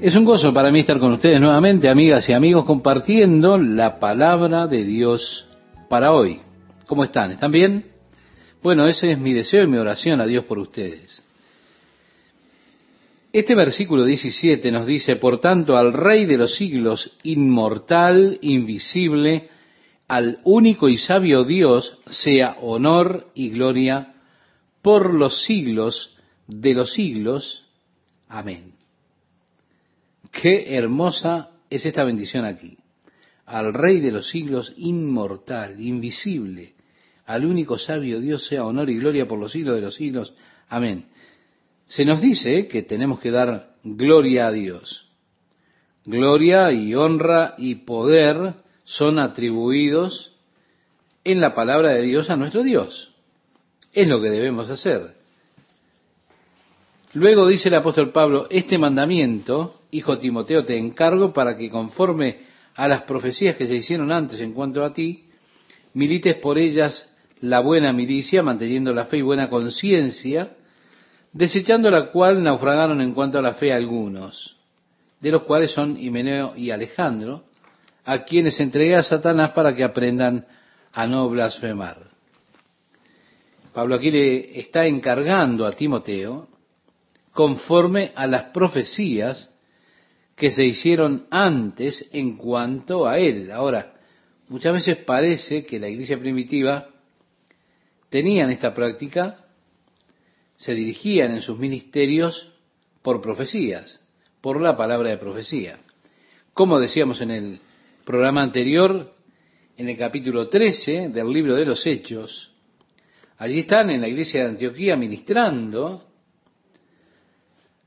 S1: Es un gozo para mí estar con ustedes nuevamente, amigas y amigos, compartiendo la palabra de Dios para hoy. ¿Cómo están? ¿Están bien? Bueno, ese es mi deseo y mi oración a Dios por ustedes. Este versículo 17 nos dice, por tanto, al Rey de los siglos, inmortal, invisible, al único y sabio Dios, sea honor y gloria por los siglos de los siglos. Amén. Qué hermosa es esta bendición aquí al Rey de los siglos, inmortal, invisible, al único sabio Dios sea honor y gloria por los siglos de los siglos. Amén. Se nos dice que tenemos que dar gloria a Dios. Gloria y honra y poder son atribuidos en la palabra de Dios a nuestro Dios. Es lo que debemos hacer. Luego dice el apóstol Pablo, este mandamiento, hijo Timoteo, te encargo para que conforme a las profecías que se hicieron antes en cuanto a ti, milites por ellas la buena milicia, manteniendo la fe y buena conciencia, desechando la cual naufragaron en cuanto a la fe algunos, de los cuales son Himeneo y Alejandro, a quienes entregué a Satanás para que aprendan a no blasfemar. Pablo aquí le está encargando a Timoteo, conforme a las profecías que se hicieron antes en cuanto a él. Ahora, muchas veces parece que la iglesia primitiva tenían esta práctica se dirigían en sus ministerios por profecías, por la palabra de profecía. Como decíamos en el programa anterior, en el capítulo 13 del libro de los Hechos, allí están en la iglesia de Antioquía ministrando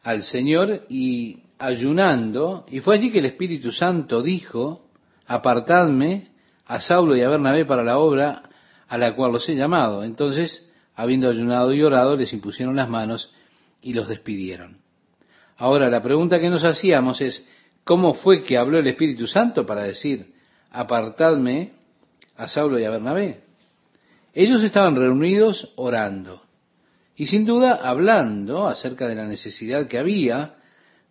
S1: al Señor y ayunando, y fue allí que el Espíritu Santo dijo, apartadme a Saulo y a Bernabé para la obra a la cual los he llamado. Entonces habiendo ayunado y orado, les impusieron las manos y los despidieron. Ahora, la pregunta que nos hacíamos es, ¿cómo fue que habló el Espíritu Santo para decir, apartadme a Saulo y a Bernabé? Ellos estaban reunidos orando y sin duda hablando acerca de la necesidad que había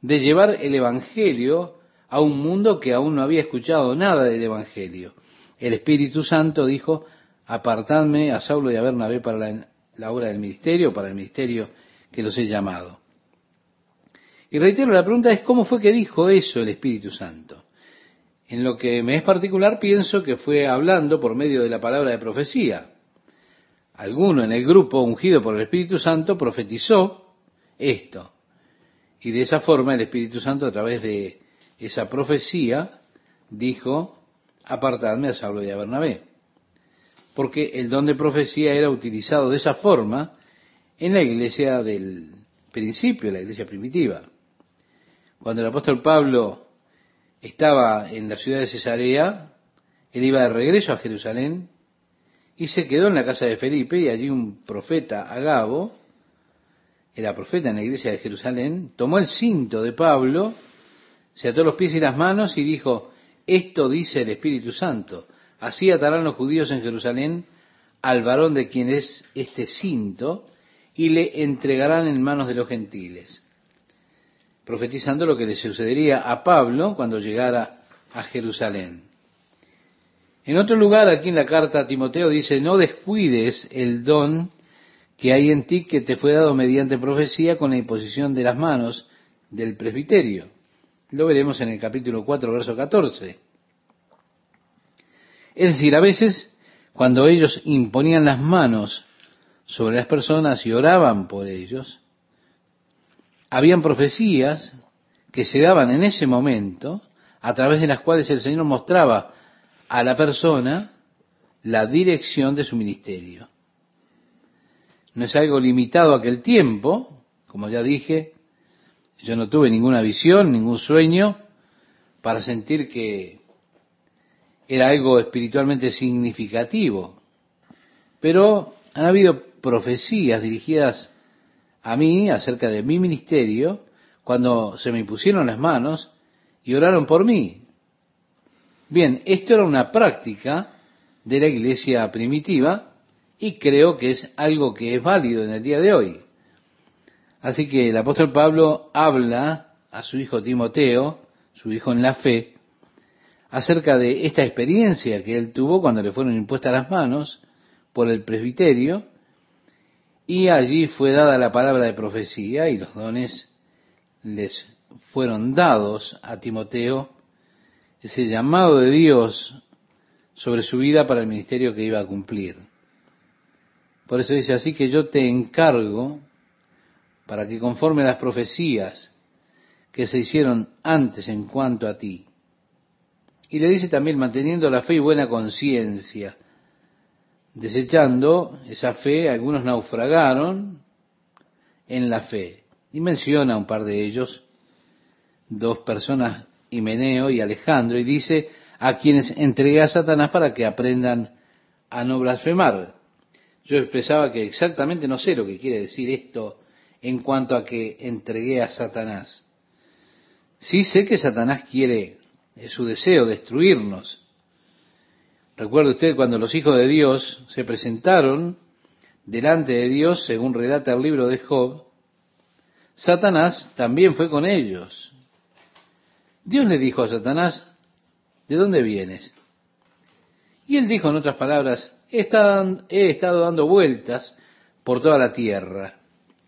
S1: de llevar el Evangelio a un mundo que aún no había escuchado nada del Evangelio. El Espíritu Santo dijo, apartadme a Saulo y a Bernabé para la la obra del ministerio, para el ministerio que los he llamado. Y reitero, la pregunta es cómo fue que dijo eso el Espíritu Santo. En lo que me es particular pienso que fue hablando por medio de la palabra de profecía. Alguno en el grupo ungido por el Espíritu Santo profetizó esto. Y de esa forma el Espíritu Santo a través de esa profecía dijo, apartadme a Saulo y a Bernabé porque el don de profecía era utilizado de esa forma en la iglesia del principio, la iglesia primitiva. Cuando el apóstol Pablo estaba en la ciudad de Cesarea, él iba de regreso a Jerusalén y se quedó en la casa de Felipe y allí un profeta, Agabo, era profeta en la iglesia de Jerusalén, tomó el cinto de Pablo, se ató los pies y las manos y dijo, esto dice el Espíritu Santo, Así atarán los judíos en Jerusalén al varón de quien es este cinto y le entregarán en manos de los gentiles, profetizando lo que le sucedería a Pablo cuando llegara a Jerusalén. En otro lugar, aquí en la carta a Timoteo dice, no descuides el don que hay en ti que te fue dado mediante profecía con la imposición de las manos del presbiterio. Lo veremos en el capítulo 4, verso 14. Es decir, a veces cuando ellos imponían las manos sobre las personas y oraban por ellos, habían profecías que se daban en ese momento, a través de las cuales el Señor mostraba a la persona la dirección de su ministerio. No es algo limitado a aquel tiempo, como ya dije, yo no tuve ninguna visión, ningún sueño para sentir que era algo espiritualmente significativo. Pero han habido profecías dirigidas a mí acerca de mi ministerio cuando se me impusieron las manos y oraron por mí. Bien, esto era una práctica de la iglesia primitiva y creo que es algo que es válido en el día de hoy. Así que el apóstol Pablo habla a su hijo Timoteo, su hijo en la fe, acerca de esta experiencia que él tuvo cuando le fueron impuestas las manos por el presbiterio, y allí fue dada la palabra de profecía y los dones les fueron dados a Timoteo, ese llamado de Dios sobre su vida para el ministerio que iba a cumplir. Por eso dice así que yo te encargo para que conforme las profecías que se hicieron antes en cuanto a ti, y le dice también manteniendo la fe y buena conciencia. Desechando esa fe, algunos naufragaron en la fe. Y menciona un par de ellos, dos personas, Himeneo y Alejandro, y dice, a quienes entregué a Satanás para que aprendan a no blasfemar. Yo expresaba que exactamente no sé lo que quiere decir esto en cuanto a que entregué a Satanás. Sí sé que Satanás quiere, es su deseo, destruirnos. Recuerde usted cuando los hijos de Dios se presentaron delante de Dios, según relata el libro de Job, Satanás también fue con ellos. Dios le dijo a Satanás, ¿de dónde vienes? Y él dijo en otras palabras, he estado, he estado dando vueltas por toda la tierra.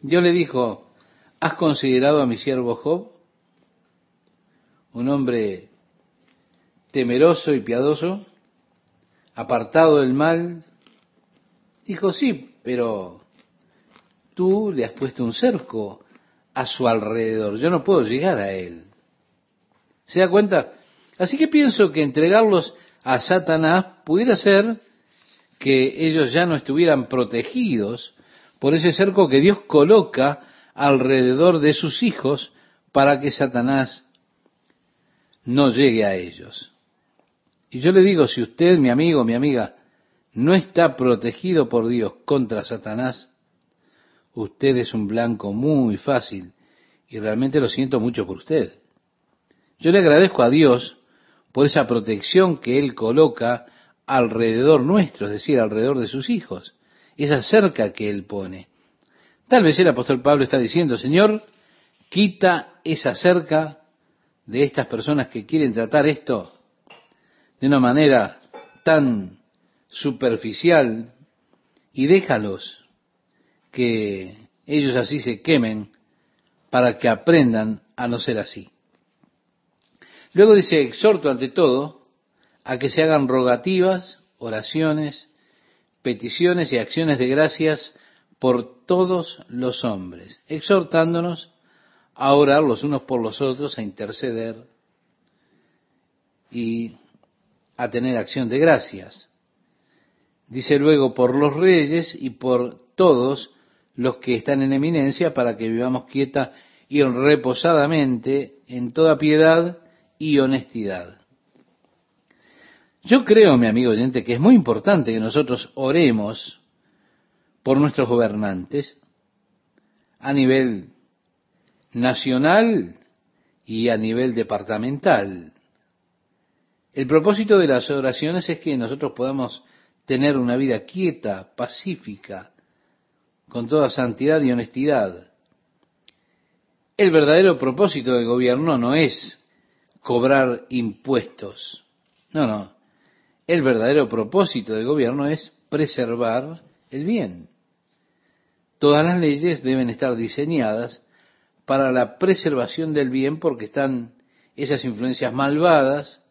S1: Dios le dijo, ¿has considerado a mi siervo Job? Un hombre temeroso y piadoso, apartado del mal. Dijo, sí, pero tú le has puesto un cerco a su alrededor. Yo no puedo llegar a él. ¿Se da cuenta? Así que pienso que entregarlos a Satanás pudiera ser que ellos ya no estuvieran protegidos por ese cerco que Dios coloca alrededor de sus hijos para que Satanás no llegue a ellos. Y yo le digo, si usted, mi amigo, mi amiga, no está protegido por Dios contra Satanás, usted es un blanco muy fácil y realmente lo siento mucho por usted. Yo le agradezco a Dios por esa protección que Él coloca alrededor nuestro, es decir, alrededor de sus hijos, esa cerca que Él pone. Tal vez el apóstol Pablo está diciendo, Señor, quita esa cerca de estas personas que quieren tratar esto de una manera tan superficial y déjalos que ellos así se quemen para que aprendan a no ser así. Luego dice, exhorto ante todo a que se hagan rogativas, oraciones, peticiones y acciones de gracias por todos los hombres, exhortándonos a orar los unos por los otros, a interceder y a tener acción de gracias. Dice luego por los reyes y por todos los que están en eminencia para que vivamos quieta y reposadamente en toda piedad y honestidad. Yo creo, mi amigo oyente, que es muy importante que nosotros oremos por nuestros gobernantes a nivel nacional y a nivel departamental. El propósito de las oraciones es que nosotros podamos tener una vida quieta, pacífica, con toda santidad y honestidad. El verdadero propósito del gobierno no es cobrar impuestos. No, no. El verdadero propósito del gobierno es preservar el bien. Todas las leyes deben estar diseñadas para la preservación del bien porque están esas influencias malvadas,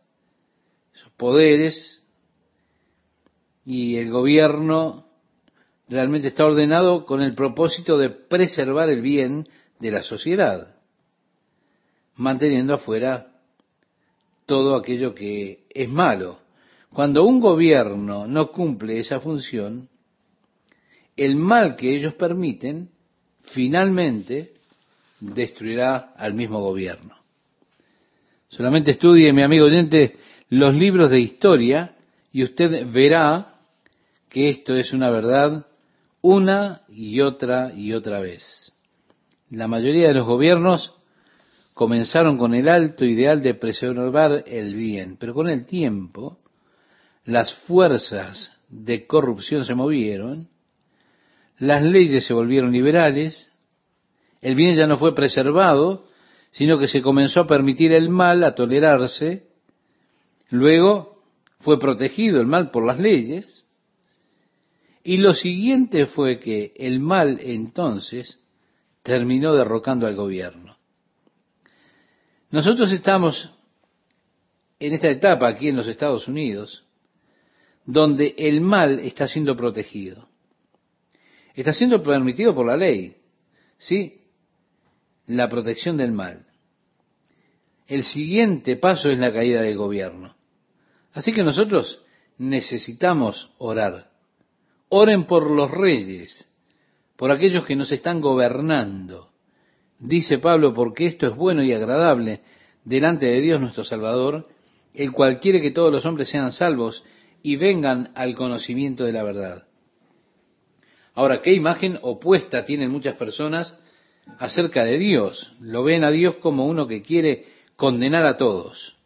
S1: esos poderes, y el gobierno realmente está ordenado con el propósito de preservar el bien de la sociedad, manteniendo afuera todo aquello que es malo. Cuando un gobierno no cumple esa función, el mal que ellos permiten finalmente destruirá al mismo gobierno. Solamente estudie, mi amigo oyente, los libros de historia y usted verá que esto es una verdad una y otra y otra vez. La mayoría de los gobiernos comenzaron con el alto ideal de preservar el bien, pero con el tiempo las fuerzas de corrupción se movieron, las leyes se volvieron liberales, el bien ya no fue preservado, sino que se comenzó a permitir el mal, a tolerarse, luego fue protegido el mal por las leyes, y lo siguiente fue que el mal entonces terminó derrocando al gobierno. Nosotros estamos en esta etapa aquí en los Estados Unidos, donde el mal está siendo protegido. Está siendo permitido por la ley, ¿sí? La protección del mal. El siguiente paso es la caída del gobierno. Así que nosotros necesitamos orar. Oren por los reyes, por aquellos que nos están gobernando Dice Pablo, porque esto es bueno y agradable delante de Dios nuestro Salvador, el cual quiere que todos los hombres sean salvos y vengan al conocimiento de la verdad. Ahora, ¿qué imagen opuesta tienen muchas personas acerca de Dios? Lo ven a Dios como uno que quiere condenar a todos.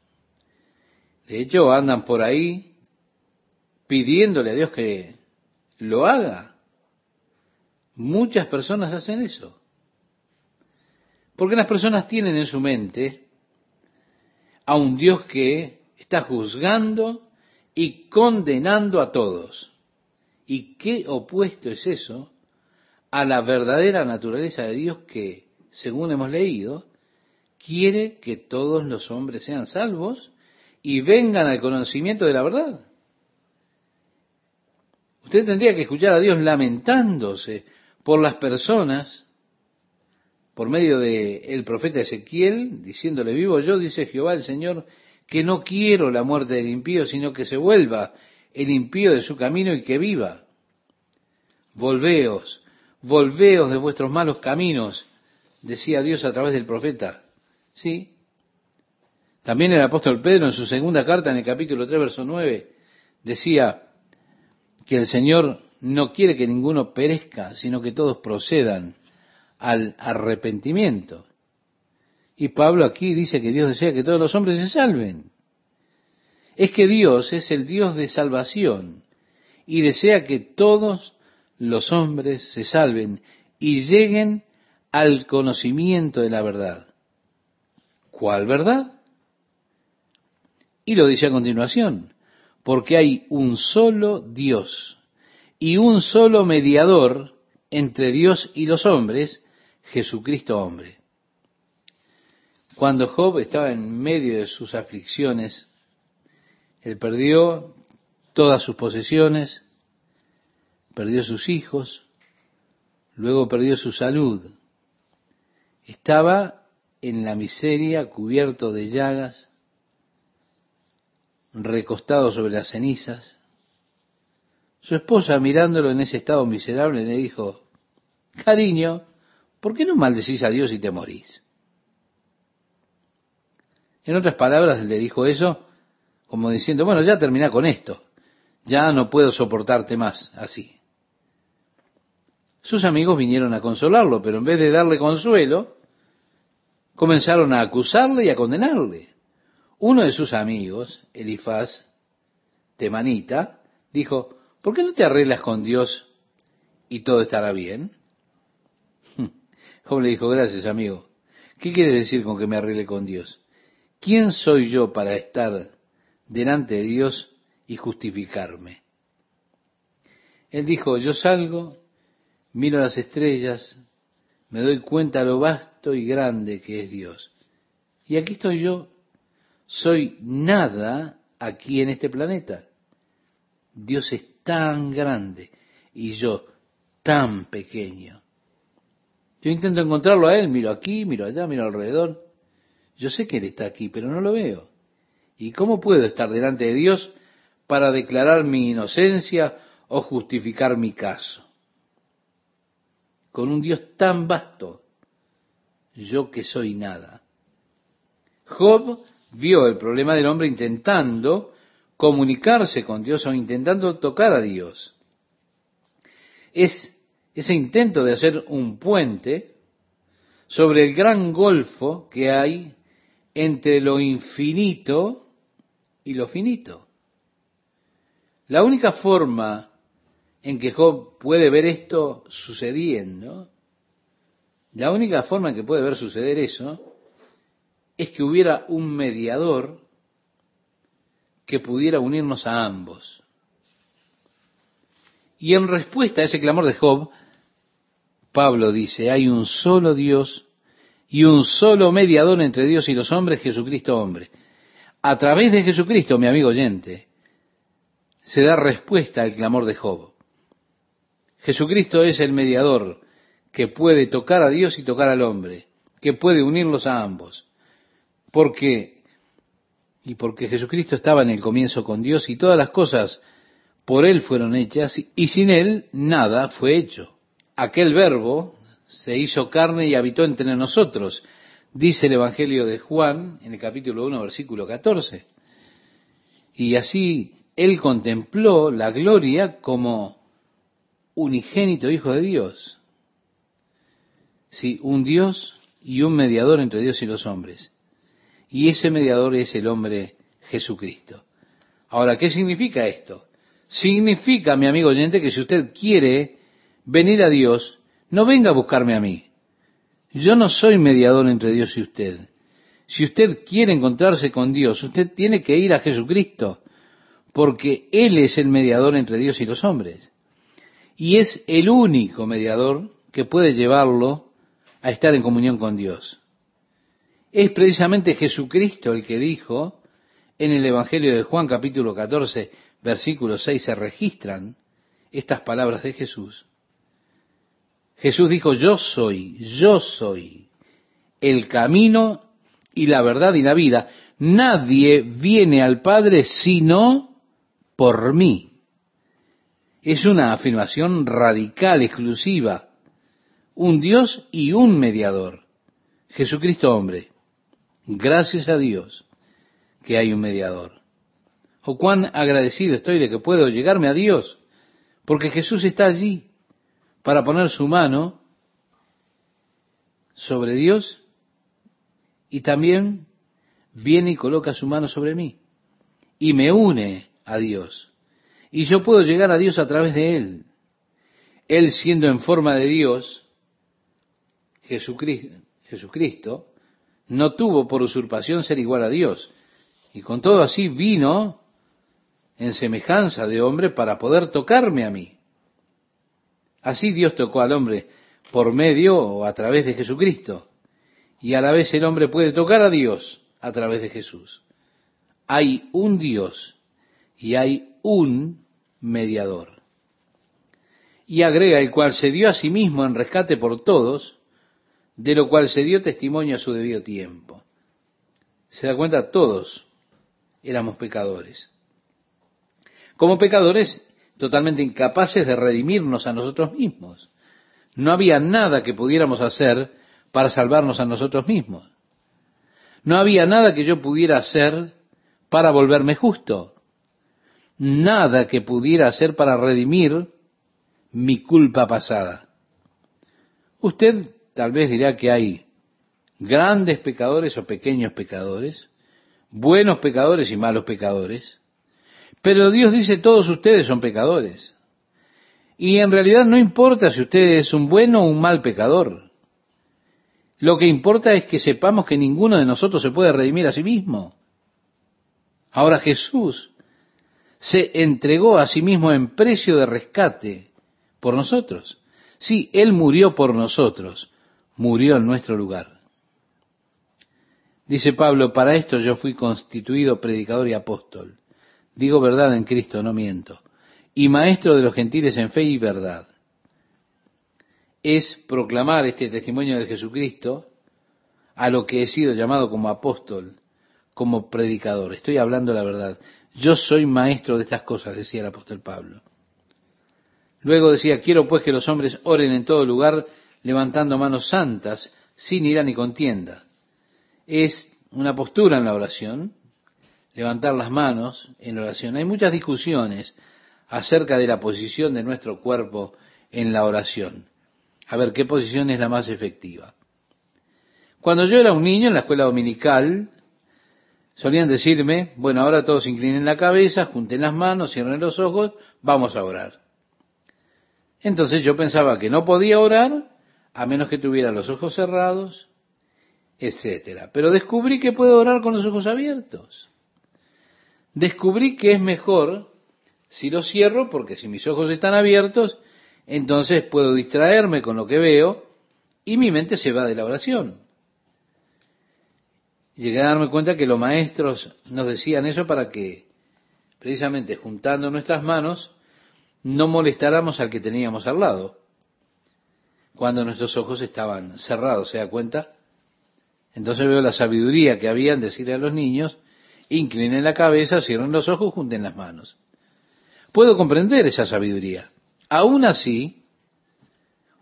S1: De hecho, andan por ahí pidiéndole a Dios que lo haga. Muchas personas hacen eso. Porque las personas tienen en su mente a un Dios que está juzgando y condenando a todos. ¿Y qué opuesto es eso a la verdadera naturaleza de Dios que, según hemos leído, quiere que todos los hombres sean salvos y vengan al conocimiento de la verdad? Usted tendría que escuchar a Dios lamentándose por las personas por medio del el profeta Ezequiel, diciéndole, vivo yo, dice Jehová el Señor, que no quiero la muerte del impío, sino que se vuelva el impío de su camino y que viva. Volveos, volveos de vuestros malos caminos, decía Dios a través del profeta. Sí. También el apóstol Pedro en su segunda carta, en el capítulo 3, verso 9, decía que el Señor no quiere que ninguno perezca, sino que todos procedan al arrepentimiento. Y Pablo aquí dice que Dios desea que todos los hombres se salven. Es que Dios es el Dios de salvación y desea que todos los hombres se salven y lleguen al conocimiento de la verdad. ¿Cuál verdad? Y lo dice a continuación, porque hay un solo Dios y un solo mediador entre Dios y los hombres, Jesucristo hombre. Cuando Job estaba en medio de sus aflicciones, él perdió todas sus posesiones, perdió sus hijos, luego perdió su salud. Estaba en la miseria, cubierto de llagas, recostado sobre las cenizas. Su esposa, mirándolo en ese estado miserable, le dijo, cariño, ¿por qué no maldecís a Dios y te morís? En otras palabras, le dijo eso como diciendo, bueno, ya termina con esto, ya no puedo soportarte más así. Sus amigos vinieron a consolarlo, pero en vez de darle consuelo, comenzaron a acusarle y a condenarle. Uno de sus amigos, Elifaz, temanita, dijo, ¿por qué no te arreglas con Dios y todo estará bien? Job le dijo, gracias amigo. ¿Qué quieres decir con que me arregle con Dios? ¿Quién soy yo para estar delante de Dios y justificarme? Él dijo, yo salgo, miro las estrellas, me doy cuenta lo vasto y grande que es Dios. Y aquí estoy yo, soy nada aquí en este planeta. Dios es tan grande y yo tan pequeño. Yo intento encontrarlo a Él, miro aquí, miro allá, miro alrededor. Yo sé que Él está aquí, pero no lo veo. ¿Y cómo puedo estar delante de Dios para declarar mi inocencia o justificar mi caso? Con un Dios tan vasto, yo que soy nada. Job vio el problema del hombre intentando comunicarse con Dios o intentando tocar a Dios. Es ese intento de hacer un puente sobre el gran golfo que hay entre lo infinito y lo finito. La única forma en que Job puede ver esto sucediendo, la única forma en que puede ver suceder eso, es que hubiera un mediador que pudiera unirnos a ambos. Y en respuesta a ese clamor de Job, Pablo dice, hay un solo Dios y un solo mediador entre Dios y los hombres, Jesucristo hombre. A través de Jesucristo, mi amigo oyente, se da respuesta al clamor de Job. Jesucristo es el mediador que puede tocar a Dios y tocar al hombre, que puede unirlos a ambos. Porque, y porque Jesucristo estaba en el comienzo con Dios y todas las cosas por Él fueron hechas y sin Él nada fue hecho. Aquel verbo se hizo carne y habitó entre nosotros, dice el Evangelio de Juan en el capítulo 1, versículo 14. Y así él contempló la gloria como unigénito Hijo de Dios. Sí, un Dios y un mediador entre Dios y los hombres. Y ese mediador es el hombre Jesucristo. Ahora, ¿qué significa esto? Significa, mi amigo oyente, que si usted quiere venir a Dios, no venga a buscarme a mí. Yo no soy mediador entre Dios y usted. Si usted quiere encontrarse con Dios, usted tiene que ir a Jesucristo, porque Él es el mediador entre Dios y los hombres. Y es el único mediador que puede llevarlo a estar en comunión con Dios. Es precisamente Jesucristo el que dijo en el Evangelio de Juan capítulo 14, versículo 6 se registran estas palabras de Jesús. Jesús dijo, yo soy, yo soy el camino y la verdad y la vida. Nadie viene al Padre sino por mí. Es una afirmación radical, exclusiva. Un Dios y un mediador. Jesucristo hombre. Gracias a Dios que hay un mediador. O cuán agradecido estoy de que puedo llegarme a Dios, porque Jesús está allí para poner su mano sobre Dios y también viene y coloca su mano sobre mí y me une a Dios. Y yo puedo llegar a Dios a través de Él. Él siendo en forma de Dios, Jesucristo, no tuvo por usurpación ser igual a Dios. Y con todo así vino en semejanza de hombre para poder tocarme a mí. Así Dios tocó al hombre por medio o a través de Jesucristo. Y a la vez el hombre puede tocar a Dios a través de Jesús. Hay un Dios y hay un mediador. Y agrega el cual se dio a sí mismo en rescate por todos, de lo cual se dio testimonio a su debido tiempo. Se da cuenta, todos éramos pecadores. Como pecadores totalmente incapaces de redimirnos a nosotros mismos. No había nada que pudiéramos hacer para salvarnos a nosotros mismos. No había nada que yo pudiera hacer para volverme justo. Nada que pudiera hacer para redimir mi culpa pasada. Usted tal vez dirá que hay grandes pecadores o pequeños pecadores, buenos pecadores y malos pecadores, pero Dios dice, todos ustedes son pecadores. Y en realidad no importa si usted es un bueno o un mal pecador. Lo que importa es que sepamos que ninguno de nosotros se puede redimir a sí mismo. Ahora Jesús se entregó a sí mismo en precio de rescate por nosotros. Sí, Él murió por nosotros, murió en nuestro lugar. Dice Pablo, para esto yo fui constituido predicador y apóstol Digo verdad en Cristo, no miento. Y maestro de los gentiles en fe y verdad. Es proclamar este testimonio de Jesucristo a lo que he sido llamado como apóstol, como predicador. Estoy hablando la verdad. Yo soy maestro de estas cosas, decía el apóstol Pablo. Luego decía, quiero pues que los hombres oren en todo lugar, levantando manos santas, sin ira ni contienda. Es una postura en la oración, levantar las manos en oración. Hay muchas discusiones acerca de la posición de nuestro cuerpo en la oración. A ver, ¿qué posición es la más efectiva? Cuando yo era un niño en la escuela dominical, solían decirme, bueno, ahora todos inclinen la cabeza, junten las manos, cierren los ojos, vamos a orar. Entonces yo pensaba que no podía orar a menos que tuviera los ojos cerrados, etcétera. Pero descubrí que puedo orar con los ojos abiertos descubrí que es mejor si lo cierro, porque si mis ojos están abiertos, entonces puedo distraerme con lo que veo y mi mente se va de la oración. Llegué a darme cuenta que los maestros nos decían eso para que, precisamente juntando nuestras manos, no molestáramos al que teníamos al lado, cuando nuestros ojos estaban cerrados, ¿se da cuenta? Entonces veo la sabiduría que había en decirle a los niños, inclinen la cabeza, cierren los ojos, junten las manos. Puedo comprender esa sabiduría. Aún así,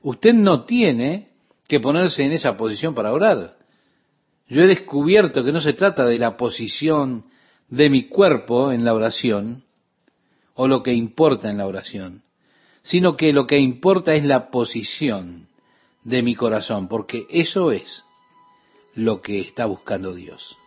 S1: usted no tiene que ponerse en esa posición para orar. Yo he descubierto que no se trata de la posición de mi cuerpo en la oración, o lo que importa en la oración, sino que lo que importa es la posición de mi corazón, porque eso es lo que está buscando Dios.